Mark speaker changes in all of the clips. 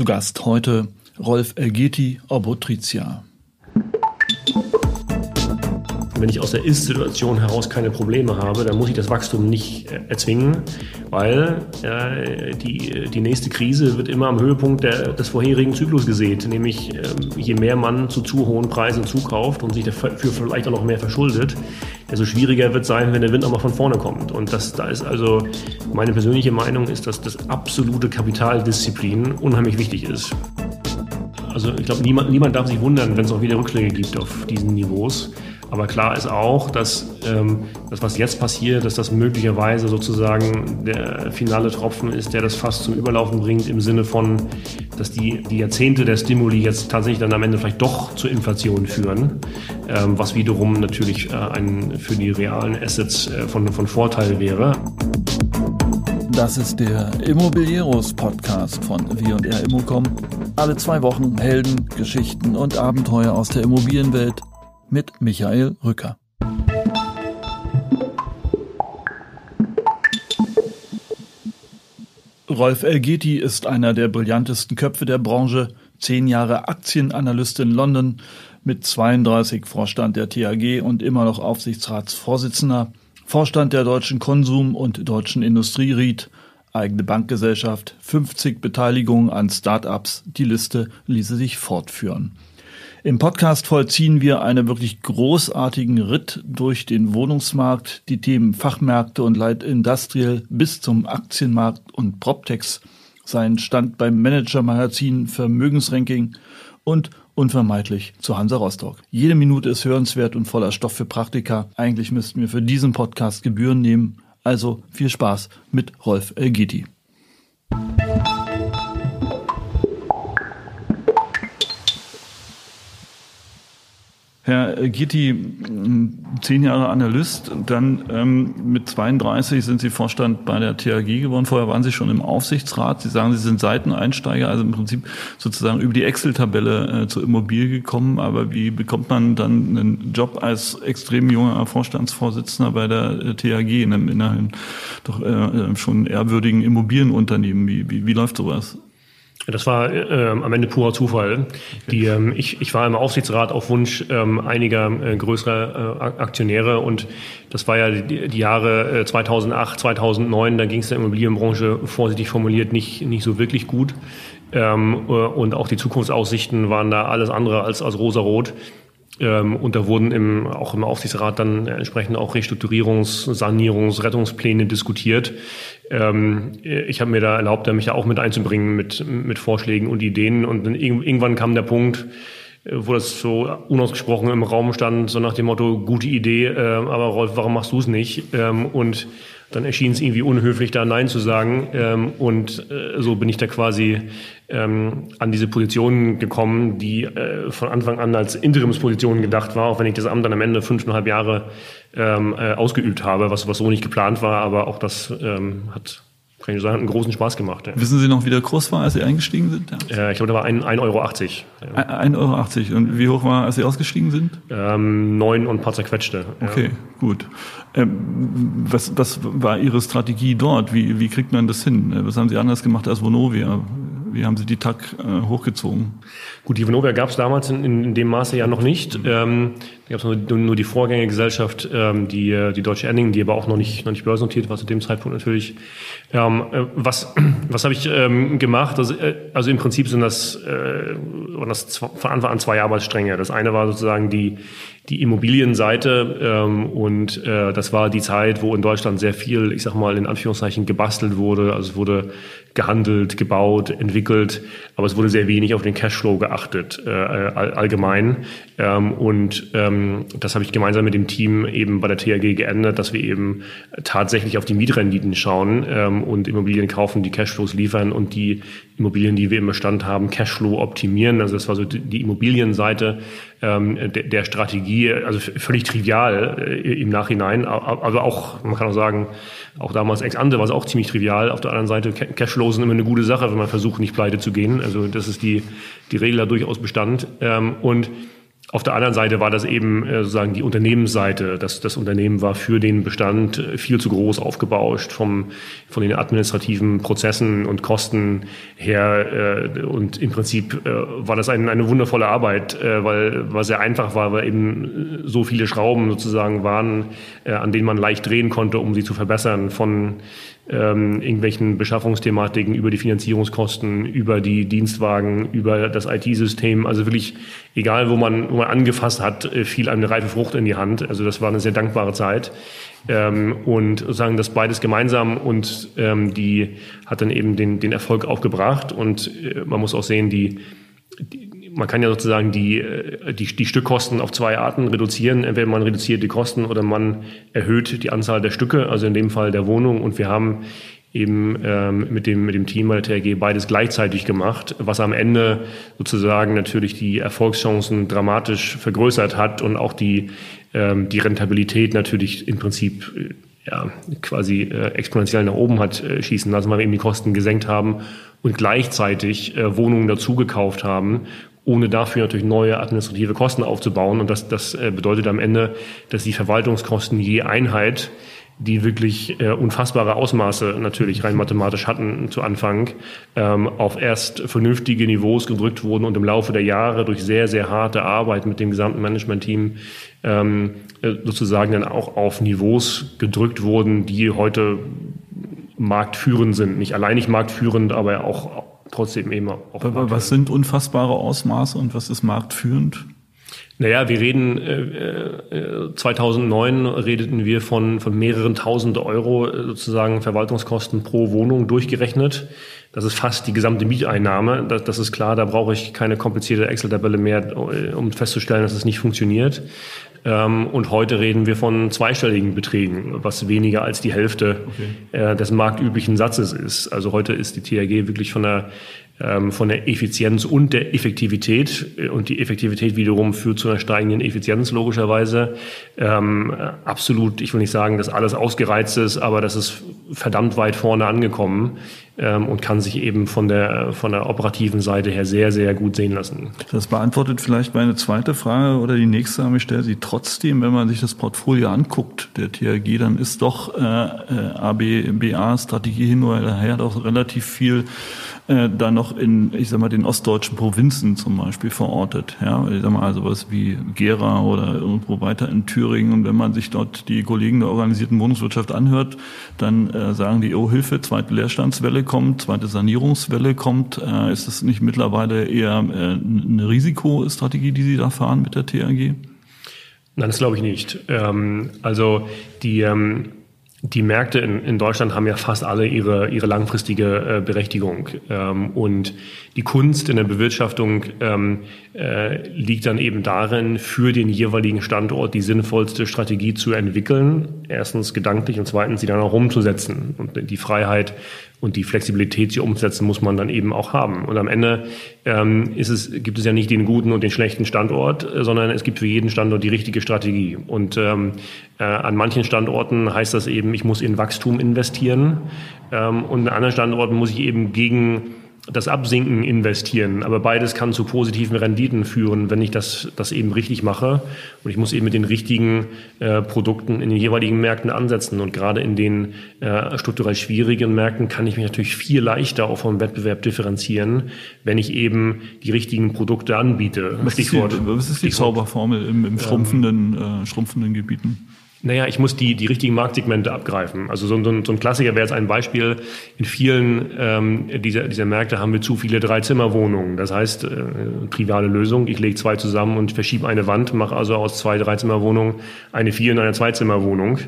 Speaker 1: Zu Gast heute Rolf Elgeti Obotritia.
Speaker 2: Wenn ich aus der Ist-Situation heraus keine Probleme habe, dann muss ich das Wachstum nicht äh, erzwingen, weil äh, die, die nächste Krise wird immer am Höhepunkt der, des vorherigen Zyklus gesät. Nämlich äh, je mehr man zu zu hohen Preisen zukauft und sich dafür vielleicht auch noch mehr verschuldet, desto schwieriger wird es sein, wenn der Wind auch mal von vorne kommt. Und das, da ist also meine persönliche Meinung ist, dass das absolute Kapitaldisziplin unheimlich wichtig ist. Also ich glaube, niemand, niemand darf sich wundern, wenn es auch wieder Rückschläge gibt auf diesen Niveaus. Aber klar ist auch, dass ähm, das, was jetzt passiert, dass das möglicherweise sozusagen der finale Tropfen ist, der das fast zum Überlaufen bringt, im Sinne von, dass die, die Jahrzehnte der Stimuli jetzt tatsächlich dann am Ende vielleicht doch zur Inflation führen, ähm, was wiederum natürlich äh, ein, für die realen Assets äh, von, von Vorteil wäre.
Speaker 1: Das ist der Immobilieros Podcast von W&R Immocom. Alle zwei Wochen Helden, Geschichten und Abenteuer aus der Immobilienwelt mit Michael Rücker. Rolf Elgeti ist einer der brillantesten Köpfe der Branche, zehn Jahre Aktienanalyst in London, mit 32 Vorstand der TAG und immer noch Aufsichtsratsvorsitzender, Vorstand der Deutschen Konsum- und Deutschen Industrie REIT, eigene Bankgesellschaft, 50 Beteiligungen an Start-ups, die Liste ließe sich fortführen. Im Podcast vollziehen wir einen wirklich großartigen Ritt durch den Wohnungsmarkt, die Themen Fachmärkte und Light Industrial bis zum Aktienmarkt und Proptex, seinen Stand beim Manager-Magazin Vermögensranking und unvermeidlich zu Hansa Rostock. Jede Minute ist hörenswert und voller Stoff für Praktika. Eigentlich müssten wir für diesen Podcast Gebühren nehmen. Also viel Spaß mit Rolf Elgiti. Herr Gitti, zehn Jahre Analyst, dann ähm, mit 32 sind Sie Vorstand bei der TAG geworden. Vorher waren Sie schon im Aufsichtsrat. Sie sagen, Sie sind Seiteneinsteiger, also im Prinzip sozusagen über die Excel-Tabelle äh, zur Immobilie gekommen. Aber wie bekommt man dann einen Job als extrem junger Vorstandsvorsitzender bei der äh, TAG in einem, in einem doch äh, schon ehrwürdigen Immobilienunternehmen? Wie, wie, wie läuft sowas?
Speaker 2: Das war äh, am Ende purer Zufall. Die, ähm, ich, ich war im Aufsichtsrat auf Wunsch ähm, einiger äh, größerer äh, Aktionäre und das war ja die, die Jahre äh, 2008, 2009, da ging es der Immobilienbranche vorsichtig formuliert nicht, nicht so wirklich gut. Ähm, äh, und auch die Zukunftsaussichten waren da alles andere als, als rosarot. Ähm, und da wurden im, auch im Aufsichtsrat dann entsprechend auch Restrukturierungs-, Sanierungs-, Rettungspläne diskutiert. Ähm, ich habe mir da erlaubt, mich da auch mit einzubringen mit, mit Vorschlägen und Ideen. Und dann irgendwann kam der Punkt, äh, wo das so unausgesprochen im Raum stand, so nach dem Motto, gute Idee, äh, aber Rolf, warum machst du es nicht? Ähm, und dann erschien es irgendwie unhöflich, da Nein zu sagen. Ähm, und äh, so bin ich da quasi ähm, an diese Position gekommen, die äh, von Anfang an als Interimsposition gedacht war, auch wenn ich das Amt dann am Ende fünfeinhalb Jahre ähm, äh, ausgeübt habe, was, was so nicht geplant war, aber auch das ähm, hat kann ich sagen, einen großen Spaß gemacht. Ja.
Speaker 1: Wissen Sie noch, wie der Kurs war, als Sie eingestiegen sind?
Speaker 2: Ja. Äh, ich glaube, da war 1,80 Euro.
Speaker 1: 1,80 Euro. Und wie hoch war, als Sie ausgestiegen sind?
Speaker 2: Ähm, 9 und ein paar zerquetschte.
Speaker 1: Okay, ja. gut. Ähm, was, was war Ihre Strategie dort? Wie, wie kriegt man das hin? Was haben Sie anders gemacht als Vonovia? Wie haben Sie die TAG äh, hochgezogen?
Speaker 2: Gut, die Vonovia gab es damals in, in, dem Maße ja noch nicht. Ähm, gab es nur, nur, die Vorgängergesellschaft, ähm, die, äh, die Deutsche Ending, die aber auch noch nicht, noch nicht börsennotiert war zu dem Zeitpunkt natürlich. Ähm, äh, was was habe ich ähm, gemacht? Also, äh, also im Prinzip sind das, äh, waren das von Anfang an zwei Arbeitsstränge. Das eine war sozusagen die, die Immobilienseite ähm, und äh, das war die Zeit, wo in Deutschland sehr viel, ich sag mal in Anführungszeichen, gebastelt wurde. Also es wurde gehandelt, gebaut, entwickelt, aber es wurde sehr wenig auf den Cashflow geachtet äh, all, allgemein. Ähm, und ähm, das habe ich gemeinsam mit dem Team eben bei der THG geändert, dass wir eben tatsächlich auf die Mietrenditen schauen ähm, und Immobilien kaufen, die Cashflows liefern und die Immobilien, die wir im Bestand haben, Cashflow optimieren. Also das war so die Immobilienseite ähm, der, der Strategie, also völlig trivial äh, im Nachhinein, aber auch, man kann auch sagen, auch damals ex ante war es auch ziemlich trivial. Auf der anderen Seite, Cashflow sind immer eine gute Sache, wenn man versucht, nicht pleite zu gehen. Also das ist die, die Regel da durchaus Bestand. Ähm, und Auf der anderen Seite war das eben äh, sozusagen die Unternehmensseite. Das, das Unternehmen war für den Bestand äh, viel zu groß aufgebauscht vom, von den administrativen Prozessen und Kosten her. Äh, und im Prinzip war das ein, eine wundervolle Arbeit, weil, weil sehr einfach war, weil eben so viele Schrauben sozusagen waren, an denen man leicht drehen konnte, um sie zu verbessern. Von ähm, irgendwelchen Beschaffungsthematiken, über die Finanzierungskosten, über die Dienstwagen, über das IT-System. Also wirklich, egal wo man, wo man angefasst hat, äh, fiel eine reife Frucht in die Hand. Also das war eine sehr dankbare Zeit. Ähm, und sozusagen das beides gemeinsam und ähm, die hat dann eben den, den Erfolg auch. Und äh, man muss auch sehen, die man kann ja sozusagen die, äh, die, die Stückkosten auf zwei Arten reduzieren. Entweder man reduziert die Kosten oder man erhöht die Anzahl der Stücke, also in dem Fall der Wohnung. Und wir haben eben ähm, mit, dem, mit dem Team bei der TRG beides gleichzeitig gemacht, was am Ende sozusagen natürlich die Erfolgschancen dramatisch vergrößert hat und auch die, ähm, die Rentabilität natürlich im Prinzip äh, ja, quasi äh, exponentiell nach oben hat äh, schießen lassen, weil wir eben die Kosten gesenkt haben und gleichzeitig äh, Wohnungen dazugekauft haben ohne dafür natürlich neue administrative Kosten aufzubauen. Und das, das äh, bedeutet am Ende, dass die Verwaltungskosten je Einheit, die wirklich äh, unfassbare Ausmaße natürlich rein mathematisch hatten zu Anfang, ähm, auf erst vernünftige Niveaus gedrückt wurden und im Laufe der Jahre durch sehr, sehr harte Arbeit mit dem gesamten Managementteam ähm, äh, sozusagen dann auch auf Niveaus gedrückt wurden, die heute marktführend sind. Nicht alleinig marktführend, aber auch trotzdem eben auch.
Speaker 1: Was sind unfassbare Ausmaße und was ist marktführend?
Speaker 2: Naja, wir reden, äh, 2009 äh, redeten wir von, von mehreren tausend Euro äh, sozusagen Verwaltungskosten pro Wohnung durchgerechnet. Das ist fast die gesamte Mieteinnahme. Das, das ist klar, da brauche ich keine komplizierte Excel-Tabelle mehr, äh, um festzustellen, dass es nicht funktioniert. Ähm, und heute reden wir von zweistelligen Beträgen, was weniger als die Hälfte okay. des marktüblichen Satzes ist. Also heute ist die THG wirklich von der von der Effizienz und der Effektivität. Und die Effektivität wiederum führt zu einer steigenden Effizienz logischerweise. Ähm, absolut, ich will nicht sagen, dass alles ausgereizt ist, aber das ist verdammt weit vorne angekommen ähm, und kann sich eben von der, von der operativen Seite her sehr, sehr gut sehen lassen.
Speaker 1: Das beantwortet vielleicht meine zweite Frage oder die nächste, aber ich stelle sie trotzdem, wenn man sich das Portfolio anguckt, der THG, dann ist doch äh, äh ABBA-Strategie hin oder her doch relativ viel äh, da noch in, ich sag mal, den ostdeutschen Provinzen zum Beispiel verortet. Ja, ich sag mal, also was wie Gera oder irgendwo weiter in Thüringen. Und wenn man sich dort die Kollegen der organisierten Wohnungswirtschaft anhört, dann äh, sagen die, oh Hilfe, zweite Leerstandswelle kommt, zweite Sanierungswelle kommt. Äh, ist das nicht mittlerweile eher äh, eine Risikostrategie, die Sie da fahren mit der TAG?
Speaker 2: Nein, das glaube ich nicht. Ähm, also die ähm die Märkte in, in Deutschland haben ja fast alle ihre, ihre langfristige äh, Berechtigung. Ähm, und die Kunst in der Bewirtschaftung ähm, äh, liegt dann eben darin, für den jeweiligen Standort die sinnvollste Strategie zu entwickeln. Erstens gedanklich und zweitens sie dann auch umzusetzen. Und die Freiheit und die Flexibilität, sie umzusetzen, muss man dann eben auch haben. Und am Ende ähm, ist es, gibt es ja nicht den guten und den schlechten Standort, äh, sondern es gibt für jeden Standort die richtige Strategie. Und ähm, äh, an manchen Standorten heißt das eben, ich muss in Wachstum investieren. Ähm, und an anderen Standorten muss ich eben gegen das Absinken investieren. Aber beides kann zu positiven Renditen führen, wenn ich das, das eben richtig mache. Und ich muss eben mit den richtigen äh, Produkten in den jeweiligen Märkten ansetzen. Und gerade in den äh, strukturell schwierigen Märkten kann ich mich natürlich viel leichter auch vom Wettbewerb differenzieren, wenn ich eben die richtigen Produkte anbiete.
Speaker 1: Was Stichwort, ist die, was ist die Zauberformel im, im schrumpfenden, ähm, äh, schrumpfenden Gebieten?
Speaker 2: Naja, ich muss die, die richtigen Marktsegmente abgreifen. Also so, so, so ein Klassiker wäre jetzt ein Beispiel. In vielen ähm, dieser, dieser Märkte haben wir zu viele Dreizimmerwohnungen. Das heißt, äh, triviale Lösung, ich lege zwei zusammen und verschiebe eine Wand, mache also aus zwei Dreizimmerwohnungen eine Vier- und eine Zweizimmerwohnung.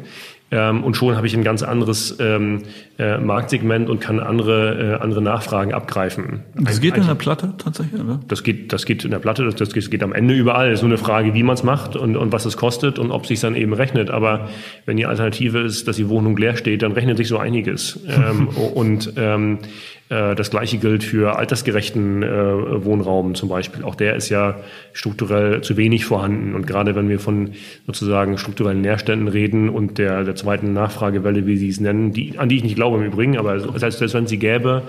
Speaker 2: Ähm, und schon habe ich ein ganz anderes ähm, äh, Marktsegment und kann andere, äh, andere Nachfragen abgreifen.
Speaker 1: Das geht in der Platte tatsächlich, oder?
Speaker 2: Das geht, das geht in der Platte, das, das geht am Ende überall. Es ist nur eine Frage, wie man es macht und, und was es kostet und ob es sich dann eben rechnet. Aber wenn die Alternative ist, dass die Wohnung leer steht, dann rechnet sich so einiges. ähm, und ähm, äh, das gleiche gilt für altersgerechten äh, Wohnraum zum Beispiel. Auch der ist ja strukturell zu wenig vorhanden. Und gerade wenn wir von sozusagen strukturellen Nährständen reden und der, der zweiten Nachfragewelle, wie Sie es nennen, die, an die ich nicht glaube im Übrigen, aber selbst, selbst wenn sie gäbe,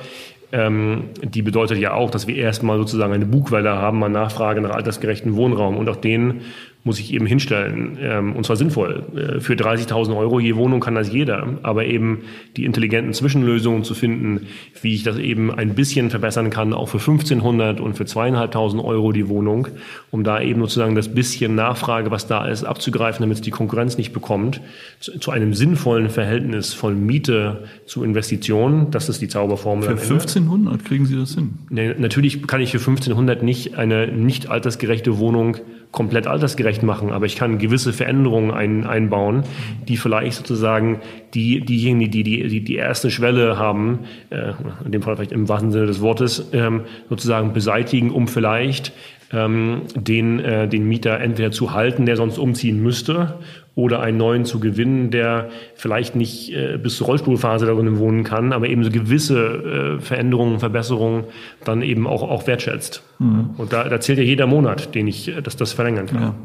Speaker 2: ähm, die bedeutet ja auch, dass wir erstmal sozusagen eine Bugwelle haben an Nachfrage nach altersgerechten Wohnraum und auch den muss ich eben hinstellen. Ähm, und zwar sinnvoll. Äh, für 30.000 Euro je Wohnung kann das jeder. Aber eben die intelligenten Zwischenlösungen zu finden, wie ich das eben ein bisschen verbessern kann, auch für 1.500 und für 2.500 Euro die Wohnung, um da eben sozusagen das bisschen Nachfrage, was da ist, abzugreifen, damit es die Konkurrenz nicht bekommt, zu, zu, einem sinnvollen Verhältnis von Miete zu Investitionen. Das ist die Zauberformel.
Speaker 1: Für 1.500 kriegen Sie das hin?
Speaker 2: Nee, natürlich kann ich für 1.500 nicht eine nicht altersgerechte Wohnung komplett altersgerecht machen, aber ich kann gewisse Veränderungen ein, einbauen, die vielleicht sozusagen die, diejenigen, die die, die, die erste Schwelle haben, äh, in dem Fall vielleicht im wahrsten Sinne des Wortes, ähm, sozusagen beseitigen, um vielleicht ähm, den, äh, den Mieter entweder zu halten, der sonst umziehen müsste, oder einen neuen zu gewinnen, der vielleicht nicht äh, bis zur Rollstuhlphase darin wohnen kann, aber eben so gewisse äh, Veränderungen, Verbesserungen dann eben auch, auch wertschätzt. Mhm. Und da, da zählt ja jeder Monat, den ich, äh, dass das verlängern kann. Ja.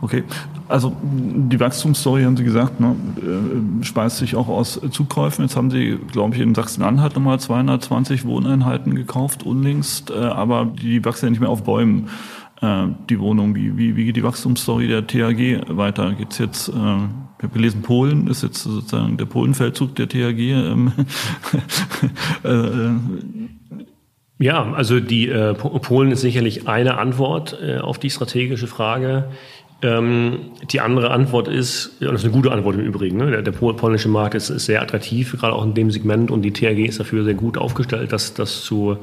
Speaker 1: Okay, also die Wachstumsstory haben Sie gesagt, ne, äh, speist sich auch aus Zukäufen. Jetzt haben Sie, glaube ich, in Sachsen-Anhalt nochmal 220 Wohneinheiten gekauft, unlängst, äh, aber die wachsen ja nicht mehr auf Bäumen die Wohnung. Wie, wie, wie geht die Wachstumsstory der THG weiter? Geht's jetzt, äh, ich habe gelesen, Polen ist jetzt sozusagen der Polenfeldzug der THG. Ähm,
Speaker 2: äh, äh, ja, also die äh, Polen ist sicherlich eine Antwort äh, auf die strategische Frage. Ähm, die andere Antwort ist, und das ist eine gute Antwort im Übrigen, ne? der, der polnische Markt ist, ist sehr attraktiv, gerade auch in dem Segment und die THG ist dafür sehr gut aufgestellt, das, das zu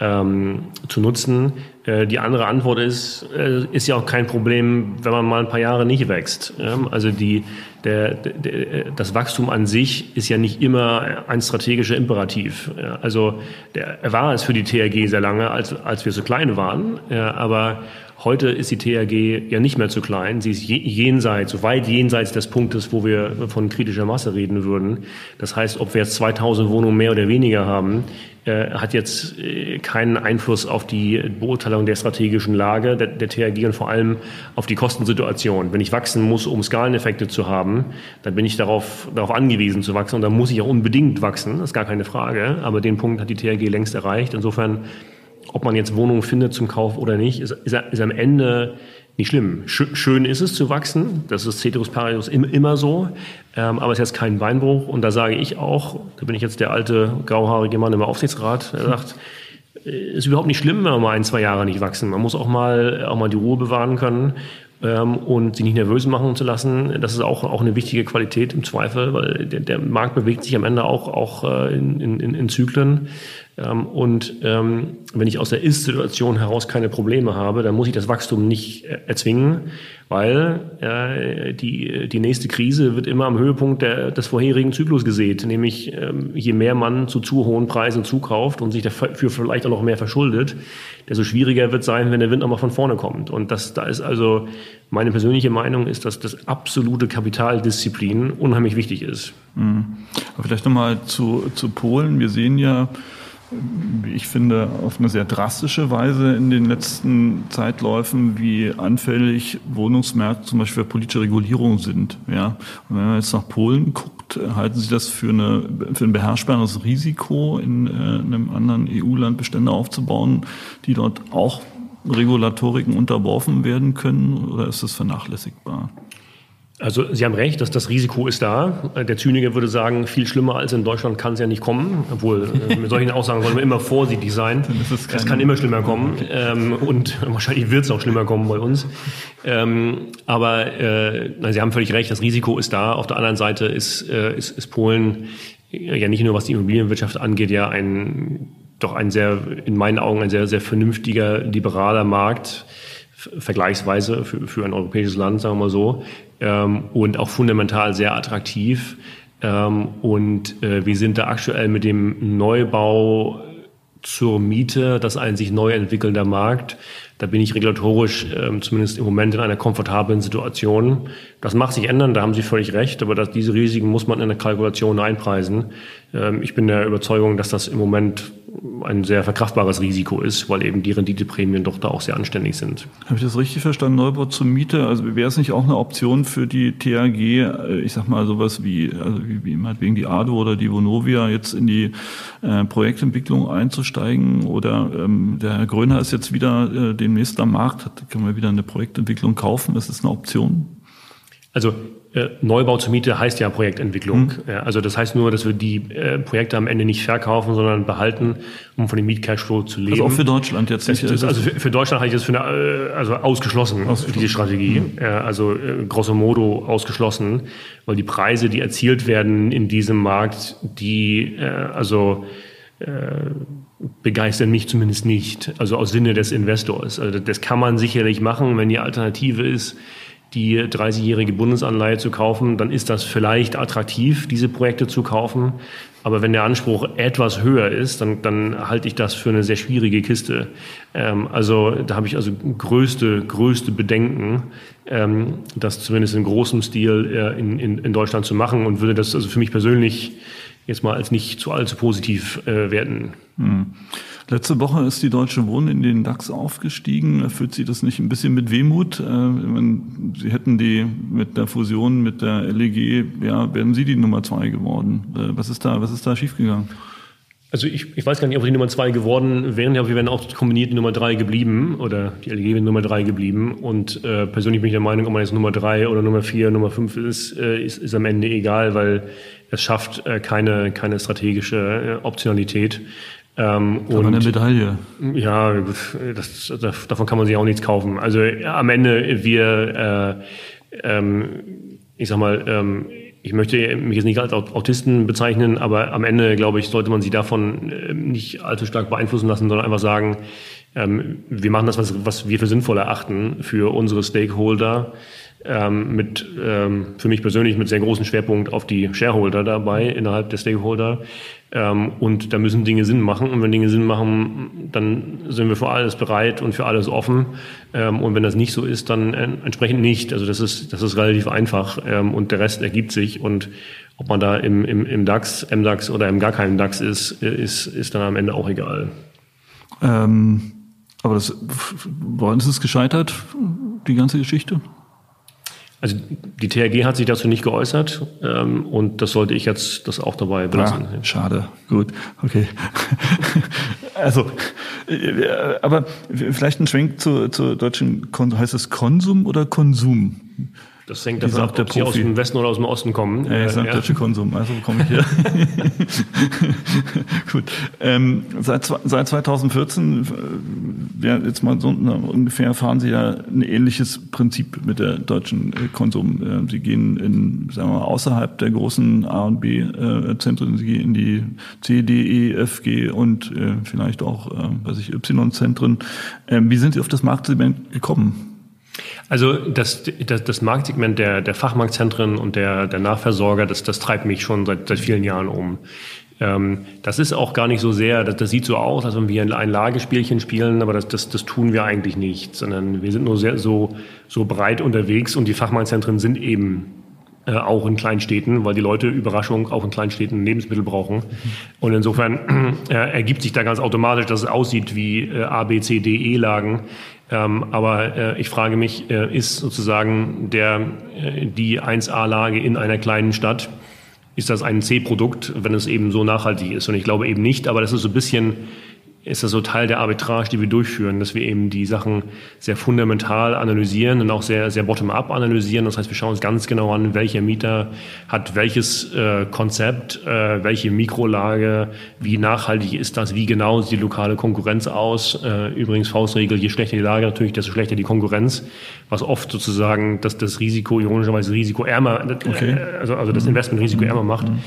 Speaker 2: ähm, zu nutzen. Äh, die andere Antwort ist, äh, ist ja auch kein Problem, wenn man mal ein paar Jahre nicht wächst. Ähm, also die, der, der, das Wachstum an sich ist ja nicht immer ein strategischer Imperativ. Also der, er war es für die THG sehr lange, als, als wir so klein waren. Aber Heute ist die THG ja nicht mehr zu klein. Sie ist jenseits, so weit jenseits des Punktes, wo wir von kritischer Masse reden würden. Das heißt, ob wir jetzt 2000 Wohnungen mehr oder weniger haben, äh, hat jetzt äh, keinen Einfluss auf die Beurteilung der strategischen Lage der, der THG und vor allem auf die Kostensituation. Wenn ich wachsen muss, um Skaleneffekte zu haben, dann bin ich darauf, darauf angewiesen zu wachsen und dann muss ich auch unbedingt wachsen. Das ist gar keine Frage. Aber den Punkt hat die THG längst erreicht. Insofern ob man jetzt Wohnungen findet zum Kauf oder nicht, ist, ist, ist am Ende nicht schlimm. Schön ist es zu wachsen, das ist Ceteris Paribus immer so, ähm, aber es ist jetzt kein Beinbruch. Und da sage ich auch, da bin ich jetzt der alte grauhaarige Mann im Aufsichtsrat, er sagt, äh, ist überhaupt nicht schlimm, wenn wir mal ein, zwei Jahre nicht wachsen. Man muss auch mal, auch mal die Ruhe bewahren können ähm, und sich nicht nervös machen zu lassen. Das ist auch, auch eine wichtige Qualität im Zweifel, weil der, der Markt bewegt sich am Ende auch, auch äh, in, in, in Zyklen. Ähm, und ähm, wenn ich aus der Ist-Situation heraus keine Probleme habe, dann muss ich das Wachstum nicht äh, erzwingen, weil äh, die, die nächste Krise wird immer am Höhepunkt der, des vorherigen Zyklus gesät, nämlich ähm, je mehr man zu zu hohen Preisen zukauft und sich dafür vielleicht auch noch mehr verschuldet, desto schwieriger wird sein, wenn der Wind nochmal von vorne kommt. Und das, da ist also meine persönliche Meinung ist, dass das absolute Kapitaldisziplin unheimlich wichtig ist.
Speaker 1: Mhm. Aber vielleicht nochmal zu, zu Polen. Wir sehen ja, ich finde, auf eine sehr drastische Weise in den letzten Zeitläufen, wie anfällig Wohnungsmärkte zum Beispiel für politische Regulierung sind. Ja. Und wenn man jetzt nach Polen guckt, halten Sie das für, eine, für ein beherrschbares Risiko, in, äh, einem anderen EU-Land Bestände aufzubauen, die dort auch Regulatoriken unterworfen werden können, oder ist das vernachlässigbar?
Speaker 2: Also Sie haben recht, dass das Risiko ist da. Der Zyniker würde sagen, viel schlimmer als in Deutschland kann es ja nicht kommen. Obwohl, äh, mit solchen Aussagen sollen wir immer vorsichtig sein. Es kann immer schlimmer kommen. Ähm, und wahrscheinlich wird es auch schlimmer kommen bei uns. Ähm, aber äh, Sie haben völlig recht, das Risiko ist da. Auf der anderen Seite ist, äh, ist, ist Polen ja nicht nur was die Immobilienwirtschaft angeht, ja ein doch ein sehr, in meinen Augen ein sehr, sehr vernünftiger, liberaler Markt vergleichsweise für, für ein europäisches Land, sagen wir mal so, ähm, und auch fundamental sehr attraktiv. Ähm, und äh, wir sind da aktuell mit dem Neubau zur Miete, das ein sich neu entwickelnder Markt. Da bin ich regulatorisch ähm, zumindest im Moment in einer komfortablen Situation. Das mag sich ändern, da haben Sie völlig recht, aber das, diese Risiken muss man in der Kalkulation einpreisen. Ähm, ich bin der Überzeugung, dass das im Moment ein sehr verkraftbares Risiko ist, weil eben die Renditeprämien doch da auch sehr anständig sind.
Speaker 1: Habe ich das richtig verstanden? Neubau zur Miete, also wäre es nicht auch eine Option für die THG, äh, ich sag mal sowas wie, also wie, wie meinetwegen die ADO oder die Vonovia jetzt in die äh, Projektentwicklung einzusteigen? Oder ähm, der Herr Gröner ist jetzt wieder äh, demnächst am Markt, hat, können wir wieder eine Projektentwicklung kaufen? Ist das eine Option?
Speaker 2: Also Neubau zur Miete heißt ja Projektentwicklung. Mhm. Also das heißt nur, dass wir die äh, Projekte am Ende nicht verkaufen, sondern behalten, um von dem Mietcashflow zu leben. Also
Speaker 1: auch für Deutschland jetzt
Speaker 2: nicht. Das, also für, für, Deutschland halte ich das für eine, äh, also ausgeschlossen, ausgeschlossen. diese Strategie. Mhm. Also äh, grosso modo ausgeschlossen, weil die Preise, die erzielt werden in diesem Markt, die äh, also äh, begeistern mich zumindest nicht. Also aus Sinne des Investors. Also das kann man sicherlich machen, wenn die Alternative ist, die 30-jährige Bundesanleihe zu kaufen, dann ist das vielleicht attraktiv, diese Projekte zu kaufen. Aber wenn der Anspruch etwas höher ist, dann, dann halte ich das für eine sehr schwierige Kiste. Ähm, also da habe ich also größte, größte Bedenken, ähm, das zumindest in großem Stil äh, in, in, in Deutschland zu machen und würde das also für mich persönlich jetzt mal als nicht zu allzu positiv äh, werten. Hm.
Speaker 1: Letzte Woche ist die Deutsche Wohnen in den DAX aufgestiegen. Erfüllt Sie das nicht ein bisschen mit Wehmut? Äh, Sie hätten die mit der Fusion mit der LEG, ja, wären Sie die Nummer zwei geworden. Äh, was ist da, was ist da schiefgegangen?
Speaker 2: Also ich, ich weiß gar nicht, ob die Nummer zwei geworden wären, aber wir wären auch kombiniert die Nummer drei geblieben oder die LG wäre Nummer drei geblieben. Und äh, persönlich bin ich der Meinung, ob man jetzt Nummer drei oder Nummer vier, Nummer fünf ist, äh, ist, ist am Ende egal, weil es schafft äh, keine, keine strategische äh, Optionalität.
Speaker 1: Ähm, Aber und, eine Medaille.
Speaker 2: Ja, das, das, davon kann man sich auch nichts kaufen. Also ja, am Ende wir, äh, ähm, ich sag mal, ähm, ich möchte mich jetzt nicht als Autisten bezeichnen, aber am Ende, glaube ich, sollte man sich davon äh, nicht allzu stark beeinflussen lassen, sondern einfach sagen, ähm, wir machen das, was, was wir für sinnvoll erachten für unsere Stakeholder ähm, mit ähm, für mich persönlich mit sehr großem Schwerpunkt auf die Shareholder dabei innerhalb der Stakeholder. Ähm, und da müssen Dinge Sinn machen. Und wenn Dinge Sinn machen, dann sind wir für alles bereit und für alles offen. Ähm, und wenn das nicht so ist, dann entsprechend nicht. Also das ist, das ist relativ einfach ähm, und der Rest ergibt sich. Und ob man da im, im, im DAX, MDAX oder im gar keinen DAX ist, ist, ist dann am Ende auch egal.
Speaker 1: Ähm, aber das, woran ist es gescheitert, die ganze Geschichte?
Speaker 2: Also die THG hat sich dazu nicht geäußert ähm, und das sollte ich jetzt das auch dabei belassen.
Speaker 1: Ah, schade, gut, okay. also, äh, aber vielleicht ein Schwenk zur, zur deutschen, Kon heißt es Konsum oder Konsum?
Speaker 2: Das hängt davon ab, ob Sie aus dem Westen oder aus dem Osten kommen.
Speaker 1: Ja, ich sage ja. deutsche Konsum, also komme ich hier. Gut. Ähm, seit, seit 2014, äh, ja, jetzt mal so ungefähr, fahren Sie ja ein ähnliches Prinzip mit der deutschen äh, Konsum. Äh, Sie gehen in, sagen wir mal, außerhalb der großen A und B-Zentren, Sie gehen in die C, D, E, F, G und äh, vielleicht auch, äh, weiß ich, Y-Zentren. Ähm, wie sind Sie auf das Marktsegment gekommen?
Speaker 2: Also das, das, das Marktsegment der, der Fachmarktzentren und der, der Nachversorger, das, das treibt mich schon seit, seit vielen Jahren um. Ähm, das ist auch gar nicht so sehr, das, das sieht so aus, als wenn wir ein Lagespielchen spielen, aber das, das, das tun wir eigentlich nicht, sondern wir sind nur sehr so, so breit unterwegs und die Fachmarktzentren sind eben äh, auch in Kleinstädten, weil die Leute Überraschung auch in Kleinstädten Lebensmittel brauchen. Und insofern äh, ergibt sich da ganz automatisch, dass es aussieht wie äh, A, B, C, D, E-Lagen. Ähm, aber äh, ich frage mich, äh, ist sozusagen der, äh, die 1A-Lage in einer kleinen Stadt, ist das ein C-Produkt, wenn es eben so nachhaltig ist? Und ich glaube eben nicht, aber das ist so ein bisschen ist das so Teil der Arbitrage, die wir durchführen, dass wir eben die Sachen sehr fundamental analysieren und auch sehr, sehr bottom-up analysieren. Das heißt, wir schauen uns ganz genau an, welcher Mieter hat welches äh, Konzept, äh, welche Mikrolage, wie nachhaltig ist das, wie genau sieht die lokale Konkurrenz aus. Äh, übrigens Faustregel, je schlechter die Lage natürlich, desto schlechter die Konkurrenz, was oft sozusagen das, das Risiko, ironischerweise risikoärmer, okay. Äh, also, also das mhm. Investment risikoärmer macht. Mhm.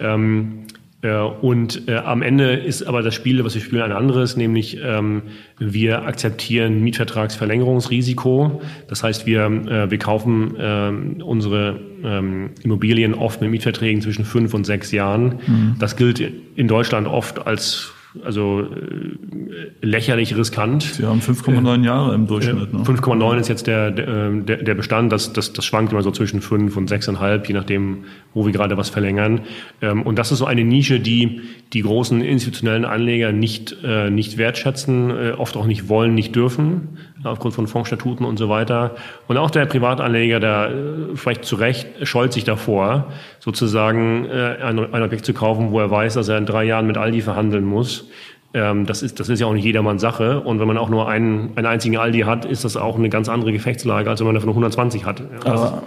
Speaker 2: Ähm, äh, und äh, am Ende ist aber das Spiel, was wir spielen, ein anderes, nämlich ähm, wir akzeptieren Mietvertragsverlängerungsrisiko. Das heißt, wir, äh, wir kaufen äh, unsere ähm, Immobilien oft mit Mietverträgen zwischen fünf und sechs Jahren. Mhm. Das gilt in Deutschland oft als also äh, lächerlich riskant.
Speaker 1: Sie haben 5,9 äh, Jahre im Durchschnitt.
Speaker 2: Ne? 5,9 ist jetzt der, der, der Bestand. Das, das, das schwankt immer so zwischen 5 und 6,5, je nachdem, wo wir gerade was verlängern. Ähm, und das ist so eine Nische, die die großen institutionellen Anleger nicht, äh, nicht wertschätzen, oft auch nicht wollen, nicht dürfen, aufgrund von Fondsstatuten und so weiter. Und auch der Privatanleger, der vielleicht zu Recht scheut sich davor, sozusagen ein, ein Objekt zu kaufen, wo er weiß, dass er in drei Jahren mit Aldi verhandeln muss. Ähm, das, ist, das ist ja auch nicht jedermanns Sache. Und wenn man auch nur einen, einen einzigen Aldi hat, ist das auch eine ganz andere Gefechtslage, als wenn man davon 120 hat.
Speaker 1: Aber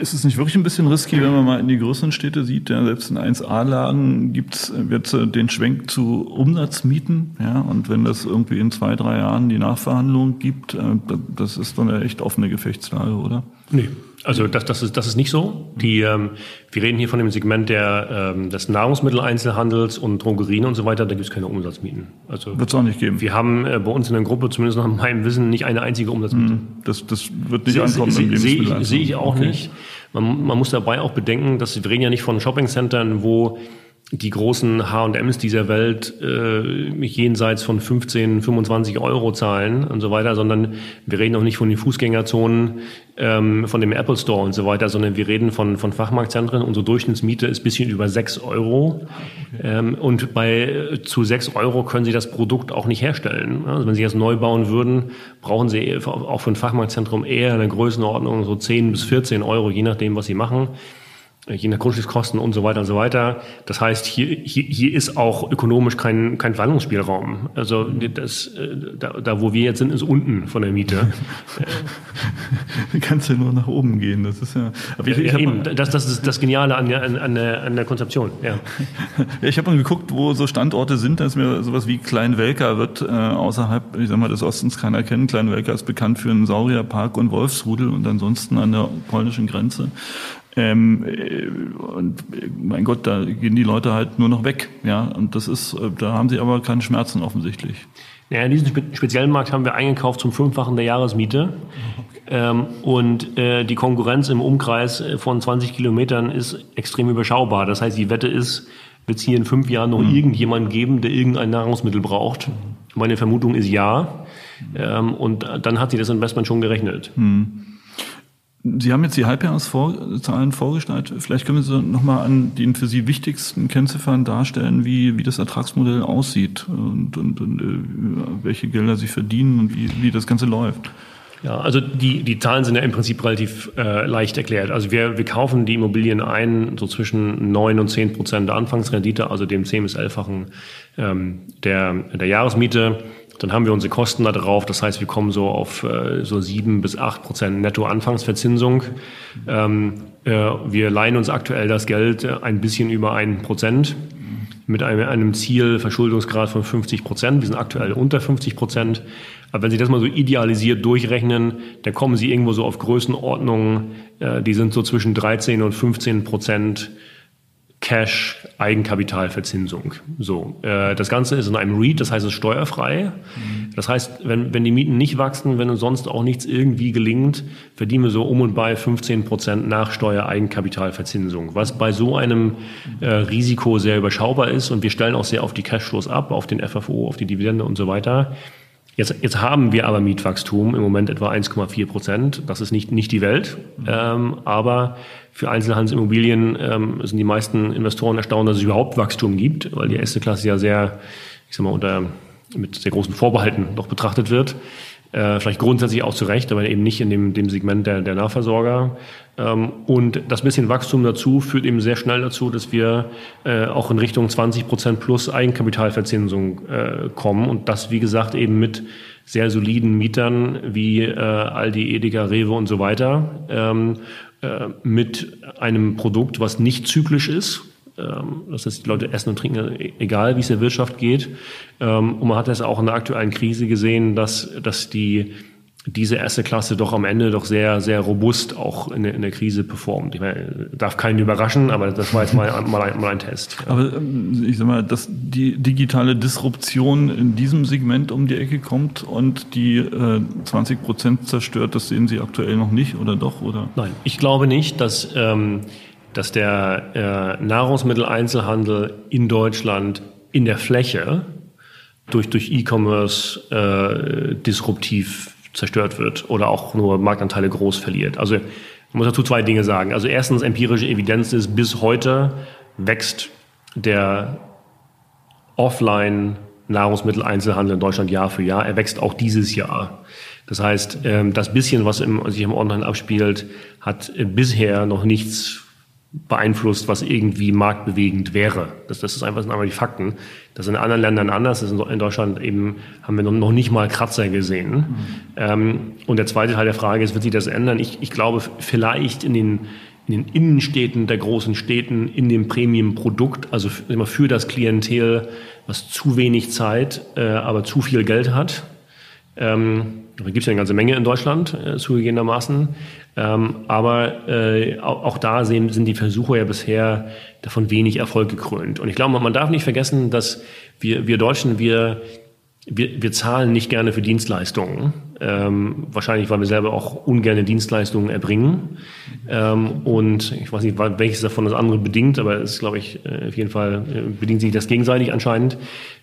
Speaker 1: ist es nicht wirklich ein bisschen risky, wenn man mal in die größeren Städte sieht, ja, selbst in 1A-Lagen gibt's wird den Schwenk zu Umsatzmieten, ja, und wenn das irgendwie in zwei, drei Jahren die Nachverhandlung gibt, äh, das ist dann eine echt offene Gefechtslage, oder?
Speaker 2: Nee, also das, das, ist, das ist nicht so. Die, ähm, wir reden hier von dem Segment der, ähm, des Nahrungsmitteleinzelhandels und Drogerien und so weiter. Da gibt es keine Umsatzmieten.
Speaker 1: Also wird es auch nicht geben.
Speaker 2: Wir haben äh, bei uns in der Gruppe, zumindest nach meinem Wissen, nicht eine einzige Umsatzmiete.
Speaker 1: Hm, das, das wird nicht se, ankommen. Sehe
Speaker 2: seh ich, seh ich auch okay. nicht. Man, man muss dabei auch bedenken, dass wir reden ja nicht von Shoppingcentern, wo die großen H&Ms dieser Welt äh, jenseits von 15, 25 Euro zahlen und so weiter, sondern wir reden auch nicht von den Fußgängerzonen, ähm, von dem Apple Store und so weiter, sondern wir reden von, von Fachmarktzentren. Unsere Durchschnittsmiete ist bisschen über 6 Euro. Ähm, und bei zu 6 Euro können Sie das Produkt auch nicht herstellen. Also wenn Sie das neu bauen würden, brauchen Sie auch für ein Fachmarktzentrum eher eine Größenordnung so 10 bis 14 Euro, je nachdem, was Sie machen je nach Grundstückskosten und so weiter und so weiter. Das heißt, hier, hier, hier ist auch ökonomisch kein, kein Verhandlungsspielraum. Also das, äh, da, da, wo wir jetzt sind, ist unten von der Miete.
Speaker 1: Du kannst ja nur nach oben gehen. Das ist ja.
Speaker 2: Aber ich, ich ja, eben, das, das ist das Geniale an der, an der, an der Konzeption. Ja.
Speaker 1: ja ich habe mal geguckt, wo so Standorte sind. Da ist mir sowas wie Kleinwelka wird äh, außerhalb, ich sag mal, des Ostens keiner kennen. Kleinwelka ist bekannt für einen Saurierpark und Wolfsrudel und ansonsten an der polnischen Grenze. Ähm, äh, und mein Gott, da gehen die Leute halt nur noch weg. Ja, und das ist, äh, da haben sie aber keine Schmerzen offensichtlich.
Speaker 2: Ja, in diesem speziellen Markt haben wir eingekauft zum Fünffachen der Jahresmiete. Ähm, und äh, die Konkurrenz im Umkreis von 20 Kilometern ist extrem überschaubar. Das heißt, die Wette ist, wird es hier in fünf Jahren noch mhm. irgendjemanden geben, der irgendein Nahrungsmittel braucht? Meine Vermutung ist ja. Ähm, und dann hat sich das Investment schon gerechnet.
Speaker 1: Mhm. Sie haben jetzt die Halbjahreszahlen vorgestellt. Vielleicht können Sie nochmal an den für Sie wichtigsten Kennziffern darstellen, wie, wie das Ertragsmodell aussieht und, und, und äh, welche Gelder Sie verdienen und wie, wie das Ganze läuft.
Speaker 2: Ja, also die, die Zahlen sind ja im Prinzip relativ äh, leicht erklärt. Also wir, wir kaufen die Immobilien ein, so zwischen neun und zehn Prozent der Anfangsrendite, also dem zehn bis 11-fachen ähm, der, der Jahresmiete. Dann haben wir unsere Kosten da drauf. Das heißt, wir kommen so auf äh, so sieben bis acht Prozent Netto-Anfangsverzinsung. Ähm, äh, wir leihen uns aktuell das Geld äh, ein bisschen über ein Prozent mit einem, einem Ziel Verschuldungsgrad von 50 Prozent. Wir sind aktuell unter 50 Prozent. Aber wenn Sie das mal so idealisiert durchrechnen, dann kommen Sie irgendwo so auf Größenordnungen, äh, die sind so zwischen 13 und 15 Prozent Cash Eigenkapitalverzinsung. So, äh, das Ganze ist in einem REIT, das heißt es ist steuerfrei. Mhm. Das heißt, wenn, wenn die Mieten nicht wachsen, wenn uns sonst auch nichts irgendwie gelingt, verdienen wir so um und bei 15 Prozent nach Steuer Eigenkapitalverzinsung, was bei so einem äh, Risiko sehr überschaubar ist und wir stellen auch sehr auf die Cashflows ab, auf den FFO, auf die Dividende und so weiter. Jetzt, jetzt haben wir aber Mietwachstum, im Moment etwa 1,4 Prozent. Das ist nicht, nicht die Welt, ähm, aber für Einzelhandelsimmobilien ähm, sind die meisten Investoren erstaunt, dass es überhaupt Wachstum gibt, weil die erste Klasse ja sehr, ich sag mal, unter, mit sehr großen Vorbehalten noch betrachtet wird. Äh, vielleicht grundsätzlich auch zu Recht, aber eben nicht in dem, dem Segment der, der Nahversorger. Ähm, und das bisschen Wachstum dazu führt eben sehr schnell dazu, dass wir äh, auch in Richtung 20 Prozent plus Eigenkapitalverzinsung äh, kommen und das, wie gesagt, eben mit sehr soliden Mietern wie äh, Aldi, Edeka, Rewe und so weiter. Ähm, äh, mit einem Produkt, was nicht zyklisch ist. Ähm, das heißt, die Leute essen und trinken, egal wie es der Wirtschaft geht. Ähm, und man hat das auch in der aktuellen Krise gesehen, dass, dass die diese erste Klasse doch am Ende doch sehr, sehr robust auch in der, in der Krise performt. Ich meine, darf keinen überraschen, aber das war jetzt mal, mal, ein, mal ein Test.
Speaker 1: Aber ähm, ich sag mal, dass die digitale Disruption in diesem Segment um die Ecke kommt und die äh, 20 Prozent zerstört, das sehen Sie aktuell noch nicht oder doch? Oder?
Speaker 2: Nein, ich glaube nicht, dass, ähm, dass der äh, Nahrungsmitteleinzelhandel in Deutschland in der Fläche durch, durch E-Commerce äh, disruptiv zerstört wird oder auch nur Marktanteile groß verliert. Also ich muss dazu zwei Dinge sagen. Also erstens, empirische Evidenz ist, bis heute wächst der Offline Nahrungsmitteleinzelhandel in Deutschland Jahr für Jahr. Er wächst auch dieses Jahr. Das heißt, ähm, das bisschen, was sich im Online abspielt, hat bisher noch nichts beeinflusst, was irgendwie marktbewegend wäre. Das, das ist einfach sind einmal die Fakten. Das ist in anderen Ländern anders. Das ist in Deutschland eben haben wir noch nicht mal Kratzer gesehen. Mhm. Ähm, und der zweite Teil der Frage ist, wird sich das ändern? Ich, ich glaube, vielleicht in den in den Innenstädten der großen Städten in dem Premium-Produkt, also immer für das Klientel, was zu wenig Zeit, äh, aber zu viel Geld hat. Ähm, da gibt es ja eine ganze Menge in Deutschland, äh, zugegebenermaßen. Ähm, aber äh, auch, auch, da sehen, sind die Versuche ja bisher davon wenig Erfolg gekrönt. Und ich glaube, man darf nicht vergessen, dass wir, wir Deutschen, wir wir, wir zahlen nicht gerne für Dienstleistungen. Ähm, wahrscheinlich, weil wir selber auch ungerne Dienstleistungen erbringen. Ähm, und ich weiß nicht, welches davon das andere bedingt, aber es ist, glaube ich, äh, auf jeden Fall äh, bedingt sich das gegenseitig anscheinend.